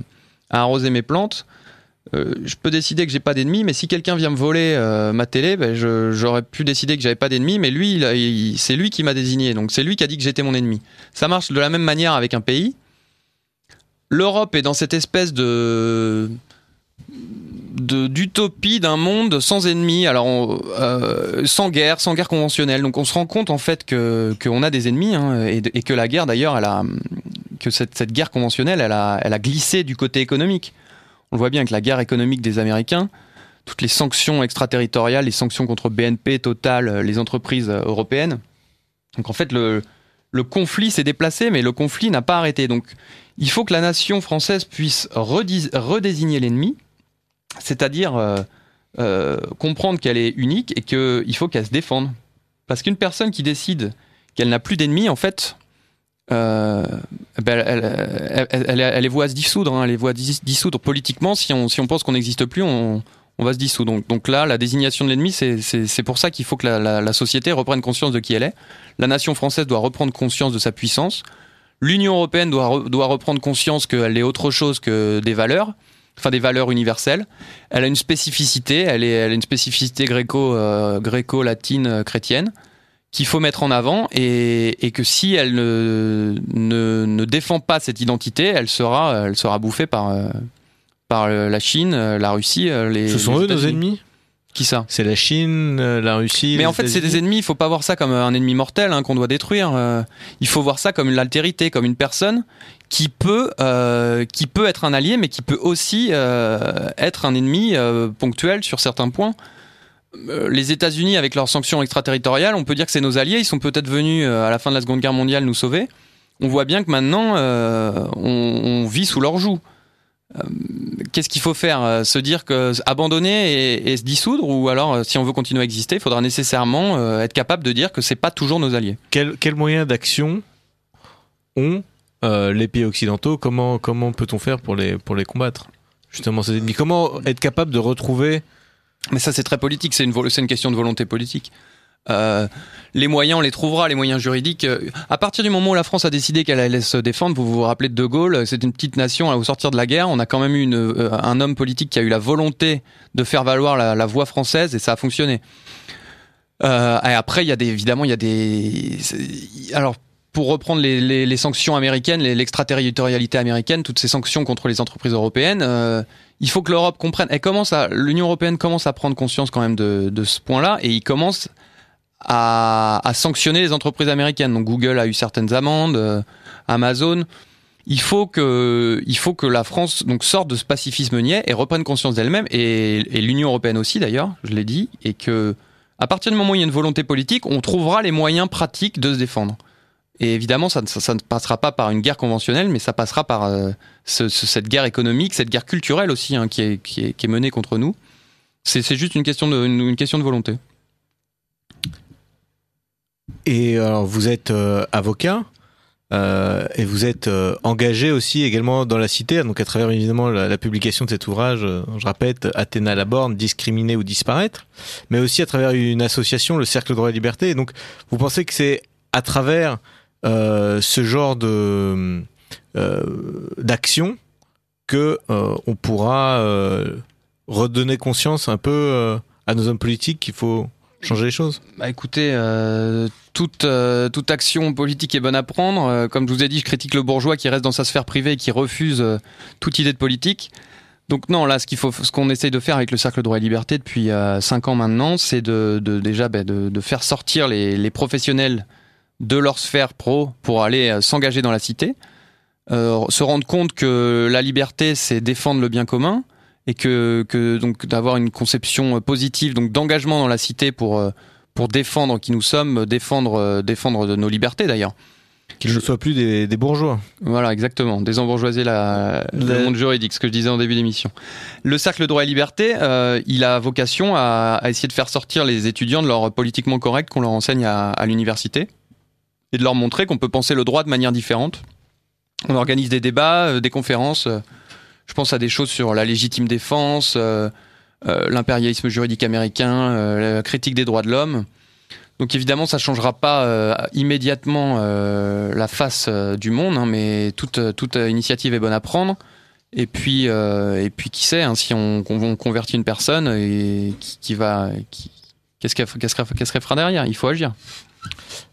à arroser mes plantes. Euh, je peux décider que j'ai pas d'ennemis, mais si quelqu'un vient me voler euh, ma télé, ben j'aurais pu décider que j'avais pas d'ennemis, mais lui, c'est lui qui m'a désigné, donc c'est lui qui a dit que j'étais mon ennemi. Ça marche de la même manière avec un pays. L'Europe est dans cette espèce de d'utopie d'un monde sans ennemis, alors euh, sans guerre, sans guerre conventionnelle. Donc on se rend compte en fait que qu'on a des ennemis hein, et, que la guerre d'ailleurs, que cette, guerre conventionnelle, elle a glissé du côté économique. On le voit bien avec la guerre économique des Américains, toutes les sanctions extraterritoriales, les sanctions contre BNP, Total, euh, les entreprises euh, européennes. Donc en fait, le, conflit s'est déplacé, mais le conflit n'a pas arrêté. Donc il faut que la nation française puisse redésigner l'ennemi, c'est-à-dire euh, comprendre qu'elle est unique et qu'il faut qu'elle se défende. Parce qu'une personne qui décide qu'elle n'a plus d'ennemis, en fait, euh, ben elle, elle, elle, est à se dissoudre, hein, elle dissoudre politiquement. Si on, si on pense qu'on n'existe plus, on, on, va se dissoudre. Donc, donc là, la désignation de l'ennemi, c'est pour ça qu'il faut que la, société reprenne conscience de qui elle est. La nation française doit reprendre conscience de sa puissance. L'Union européenne doit, doit reprendre conscience qu'elle est autre chose que des valeurs, enfin des valeurs universelles. Elle a une spécificité, elle, est, elle a une spécificité euh, gréco-latine euh, qu'il faut mettre en avant et, que si elle ne, ne, défend pas cette identité, elle sera, elle sera bouffée par, euh, par la Chine, la Russie. Euh, les, Ce sont eux nos ennemis? Qui ça? C'est la Chine, euh, la Russie. Mais en fait, c'est des ennemis. Il faut pas voir ça comme un ennemi mortel hein, qu'on doit détruire. il faut voir ça comme une altérité, comme une personne qui peut, qui peut être un allié, mais qui peut aussi être un ennemi ponctuel sur certains points. Euh, les États-Unis, avec leurs sanctions extraterritoriales, on peut dire que c'est nos alliés. Ils sont peut-être venus euh, à la fin de la Seconde Guerre mondiale nous sauver. On voit bien que maintenant, euh, on, vit sous leur joug. Qu'est-ce qu'il faut faire? Se dire que abandonner et, se dissoudre, ou alors, si on veut continuer à exister, il faudra nécessairement être capable de dire que c'est pas toujours nos alliés. Quels quel moyens d'action ont les pays occidentaux? Comment comment peut-on faire pour les pour les combattre? Justement, ces ennemis. Comment être capable de retrouver mais ça, c'est très politique. C'est une, une question de volonté politique. les moyens, on les trouvera, les moyens juridiques. À partir du moment où la France a décidé qu'elle allait se défendre, vous vous rappelez de De Gaulle, c'est une petite nation au sortir de la guerre. On a quand même eu un homme politique qui a eu la volonté de faire valoir la, voix française et ça a fonctionné. Euh, et après, il y a des, évidemment, il y a des. Alors, pour reprendre les, sanctions américaines, l'extraterritorialité américaine, toutes ces sanctions contre les entreprises européennes, euh, il faut que l'Europe comprenne. Elle commence l'Union européenne commence à prendre conscience quand même de, ce point-là, et il commence à, sanctionner les entreprises américaines. Donc Google a eu certaines amendes, euh, Amazon. Il faut que, il faut que la France donc sorte de ce pacifisme niais et reprenne conscience d'elle-même et, et l'Union européenne aussi d'ailleurs, je l'ai dit, et que à partir du moment où il y a une volonté politique, on trouvera les moyens pratiques de se défendre. Et évidemment, ça, ne passera pas par une guerre conventionnelle, mais ça passera par euh, ce, cette guerre économique, cette guerre culturelle aussi, hein, qui, est, menée contre nous. C'est juste une question de, une, question de volonté. Et alors, vous êtes euh, avocat euh, et vous êtes engagé aussi également dans la cité, donc à travers évidemment la, publication de cet ouvrage, je répète, Athéna la borne, discriminer ou disparaître, mais aussi à travers une association, le Cercle droit et liberté. Et donc, vous pensez que c'est à travers ce genre de d'action que on pourra redonner conscience un peu à nos hommes politiques qu'il faut changer les choses Bah écoutez, euh, toute, euh, toute action politique est bonne à prendre. Euh, comme je vous ai dit, je critique le bourgeois qui reste dans sa sphère privée et qui refuse euh, toute idée de politique. Donc non, là, ce qu'il faut, ce qu'on essaye de faire avec le Cercle droit et liberté depuis euh, cinq ans maintenant, c'est de, déjà bah, de, faire sortir les, professionnels de leur sphère pro pour aller euh, s'engager dans la cité, se rendre compte que la liberté, c'est défendre le bien commun et que, que donc d'avoir une conception positive donc d'engagement dans la cité pour pour défendre qui nous sommes, défendre défendre de nos libertés d'ailleurs. Qu'ils ne soient plus des, des, bourgeois. Voilà, exactement. Désembourgeoiser la, le... le monde juridique, ce que je disais en début d'émission. Le cercle droit et liberté, euh, il a vocation à, à, essayer de faire sortir les étudiants de leur politiquement correct qu'on leur enseigne à, à l'université et de leur montrer qu'on peut penser le droit de manière différente. On organise des débats, euh, des conférences. Euh, je pense à des choses sur la légitime défense, euh, l'impérialisme juridique américain, la critique des droits de l'homme. Donc évidemment, ça changera pas immédiatement la face du monde, hein, mais toute, toute initiative est bonne à prendre. Et puis, et puis qui sait, hein, si on, on, convertit une personne et qui va, qu'est-ce qu'elle qu qu qu fera derrière? Il faut agir.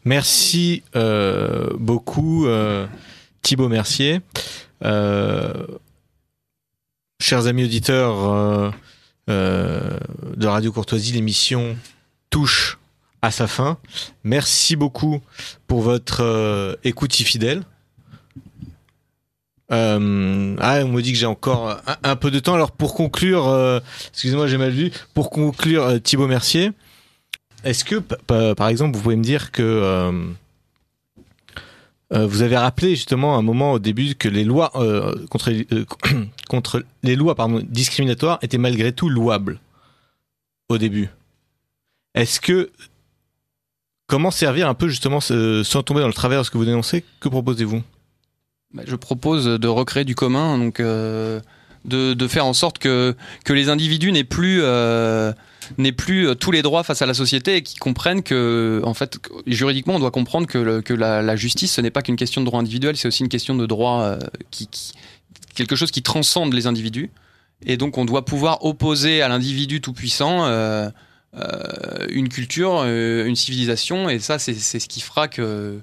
Merci beaucoup, Thibaut Mercier chers amis auditeurs euh, euh, de Radio Courtoisie, l'émission touche à sa fin. Merci beaucoup pour votre euh, écoute si fidèle. Euh, ah, on me dit que j'ai encore un, peu de temps. Alors pour conclure, euh, excusez-moi, j'ai mal vu. Pour conclure, euh, Thibaut Mercier, est-ce que, par exemple, vous pouvez me dire que euh, vous avez rappelé justement un moment au début que les lois euh, contre, euh, les lois discriminatoires étaient malgré tout louables au début. Est-ce que comment servir un peu justement sans tomber dans le travers de ce que vous dénoncez Que proposez-vous? Je propose de recréer du commun, donc de, faire en sorte que les individus n'aient plus n'aient plus euh, tous les droits face à la société et qui comprennent que, en fait, juridiquement, on doit comprendre que, que la, justice, ce n'est pas qu'une question de droit individuel, c'est aussi une question de droit euh, qui, quelque chose qui transcende les individus. Et donc, on doit pouvoir opposer à l'individu tout puissant euh, euh, une culture, euh, une civilisation, et ça, c'est ce qui fera que,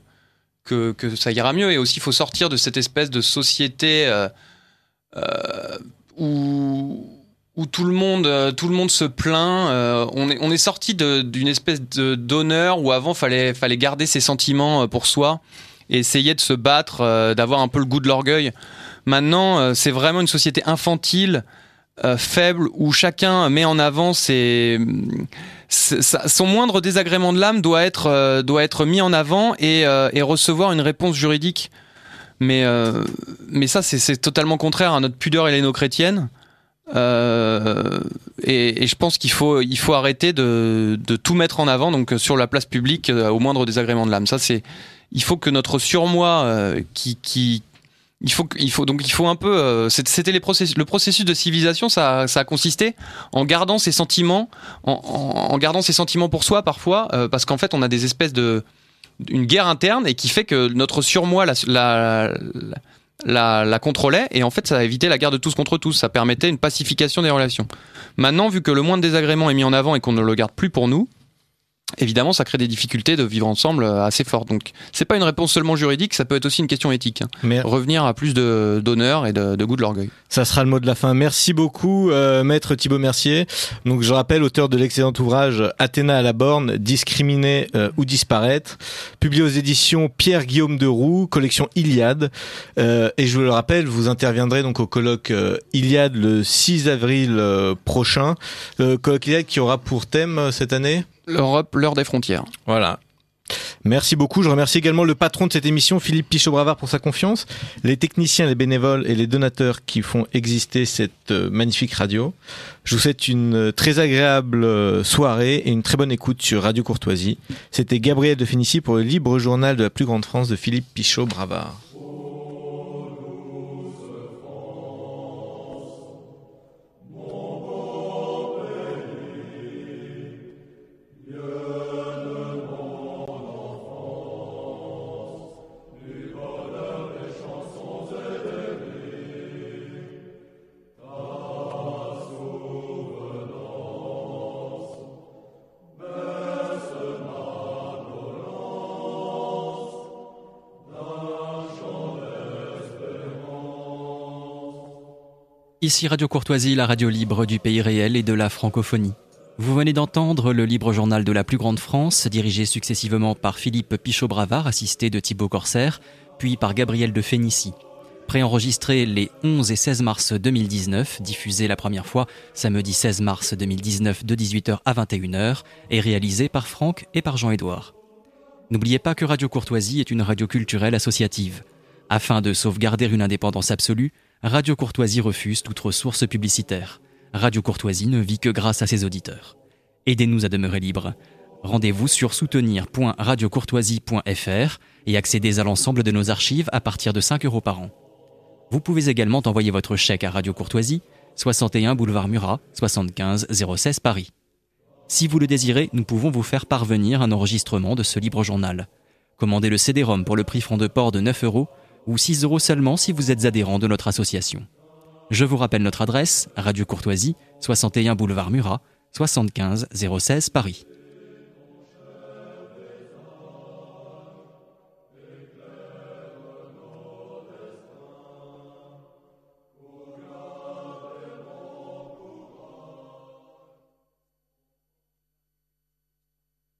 que, que, ça ira mieux. Et aussi, il faut sortir de cette espèce de société où où tout le monde, euh, tout le monde se plaint. Euh, on est, on est sorti d'une espèce d'honneur où avant fallait, fallait garder ses sentiments euh, pour soi et essayer de se battre, euh, d'avoir un peu le goût de l'orgueil. Maintenant, euh, c'est vraiment une société infantile, euh, faible, où chacun met en avant ses, son moindre désagrément de l'âme doit être, doit être mis en avant et, et recevoir une réponse juridique. Mais, mais ça, c'est totalement contraire à notre pudeur helléno-chrétienne. Euh, et, je pense qu'il faut, il faut arrêter de, de, tout mettre en avant donc sur la place publique euh, au moindre désagrément de l'âme. Ça, c'est, il faut que notre surmoi euh, qui, qui, il faut, il faut donc il faut un peu. c'était les processus, le processus de civilisation. Ça, ça a consisté en gardant ses sentiments, en, gardant ses sentiments pour soi parfois, parce qu'en fait on a des espèces de une guerre interne et qui fait que notre surmoi la contrôlait et en fait ça a évité la guerre de tous contre tous. Ça permettait une pacification des relations. Maintenant, vu que le moins de désagréments est mis en avant et qu'on ne le garde plus pour nous, évidemment, ça crée des difficultés de vivre ensemble euh, assez fortes. Donc, c'est pas une réponse seulement juridique, ça peut être aussi une question éthique. hein. Mais Revenir à plus de d'honneur et de, de goût de l'orgueil. ça sera le mot de la fin. Merci beaucoup, euh, maître Thibaut Mercier. Donc, je rappelle, auteur de l'excellent ouvrage Athéna à la borne, discriminer euh, ou disparaître, publié aux éditions Pierre-Guillaume de Roux, collection Iliade. Euh, et je vous le rappelle, vous interviendrez donc au colloque Iliade le 6 avril prochain. Euh, colloque Iliade qui aura pour thème cette année? L'Europe, l'heure des frontières. Voilà. Merci beaucoup. Je remercie également le patron de cette émission, Philippe Pichot-Bravard, pour sa confiance, les techniciens, les bénévoles et les donateurs qui font exister cette euh, magnifique radio. Je vous souhaite une euh, très agréable euh, soirée et une très bonne écoute sur Radio Courtoisie. C'était Gabriel de pour le libre journal de la plus grande France de Philippe Pichot-Bravard. Ici Radio Courtoisie, la radio libre du pays réel et de la francophonie. Vous venez d'entendre le libre journal de la plus grande France, dirigé successivement par Philippe Pichot-Bravard, assisté de Thibaut Corsaire, puis par Gabriel de Fénicie. Préenregistré les 11 et 16 mars 2019, diffusé la première fois samedi 16 mars 2019 de 18h à 21h, et réalisé par Franck et par Jean-Édouard. N'oubliez pas que Radio Courtoisie est une radio culturelle associative. Afin de sauvegarder une indépendance absolue, Radio Courtoisie refuse toute ressource publicitaire. Radio Courtoisie ne vit que grâce à ses auditeurs. Aidez-nous à demeurer libres. Rendez-vous sur soutenir.radiocourtoisie.fr et accédez à l'ensemble de nos archives à partir de 5 euros par an. Vous pouvez également envoyer votre chèque à Radio Courtoisie, 61 boulevard Murat, 75 016 Paris. Si vous le désirez, nous pouvons vous faire parvenir un enregistrement de ce libre journal. Commandez le CD-ROM pour le prix franc de port de 9 euros ou 6 euros seulement si vous êtes adhérent de notre association. Je vous rappelle notre adresse, Radio Courtoisie, 61 boulevard Murat, 75 016 Paris.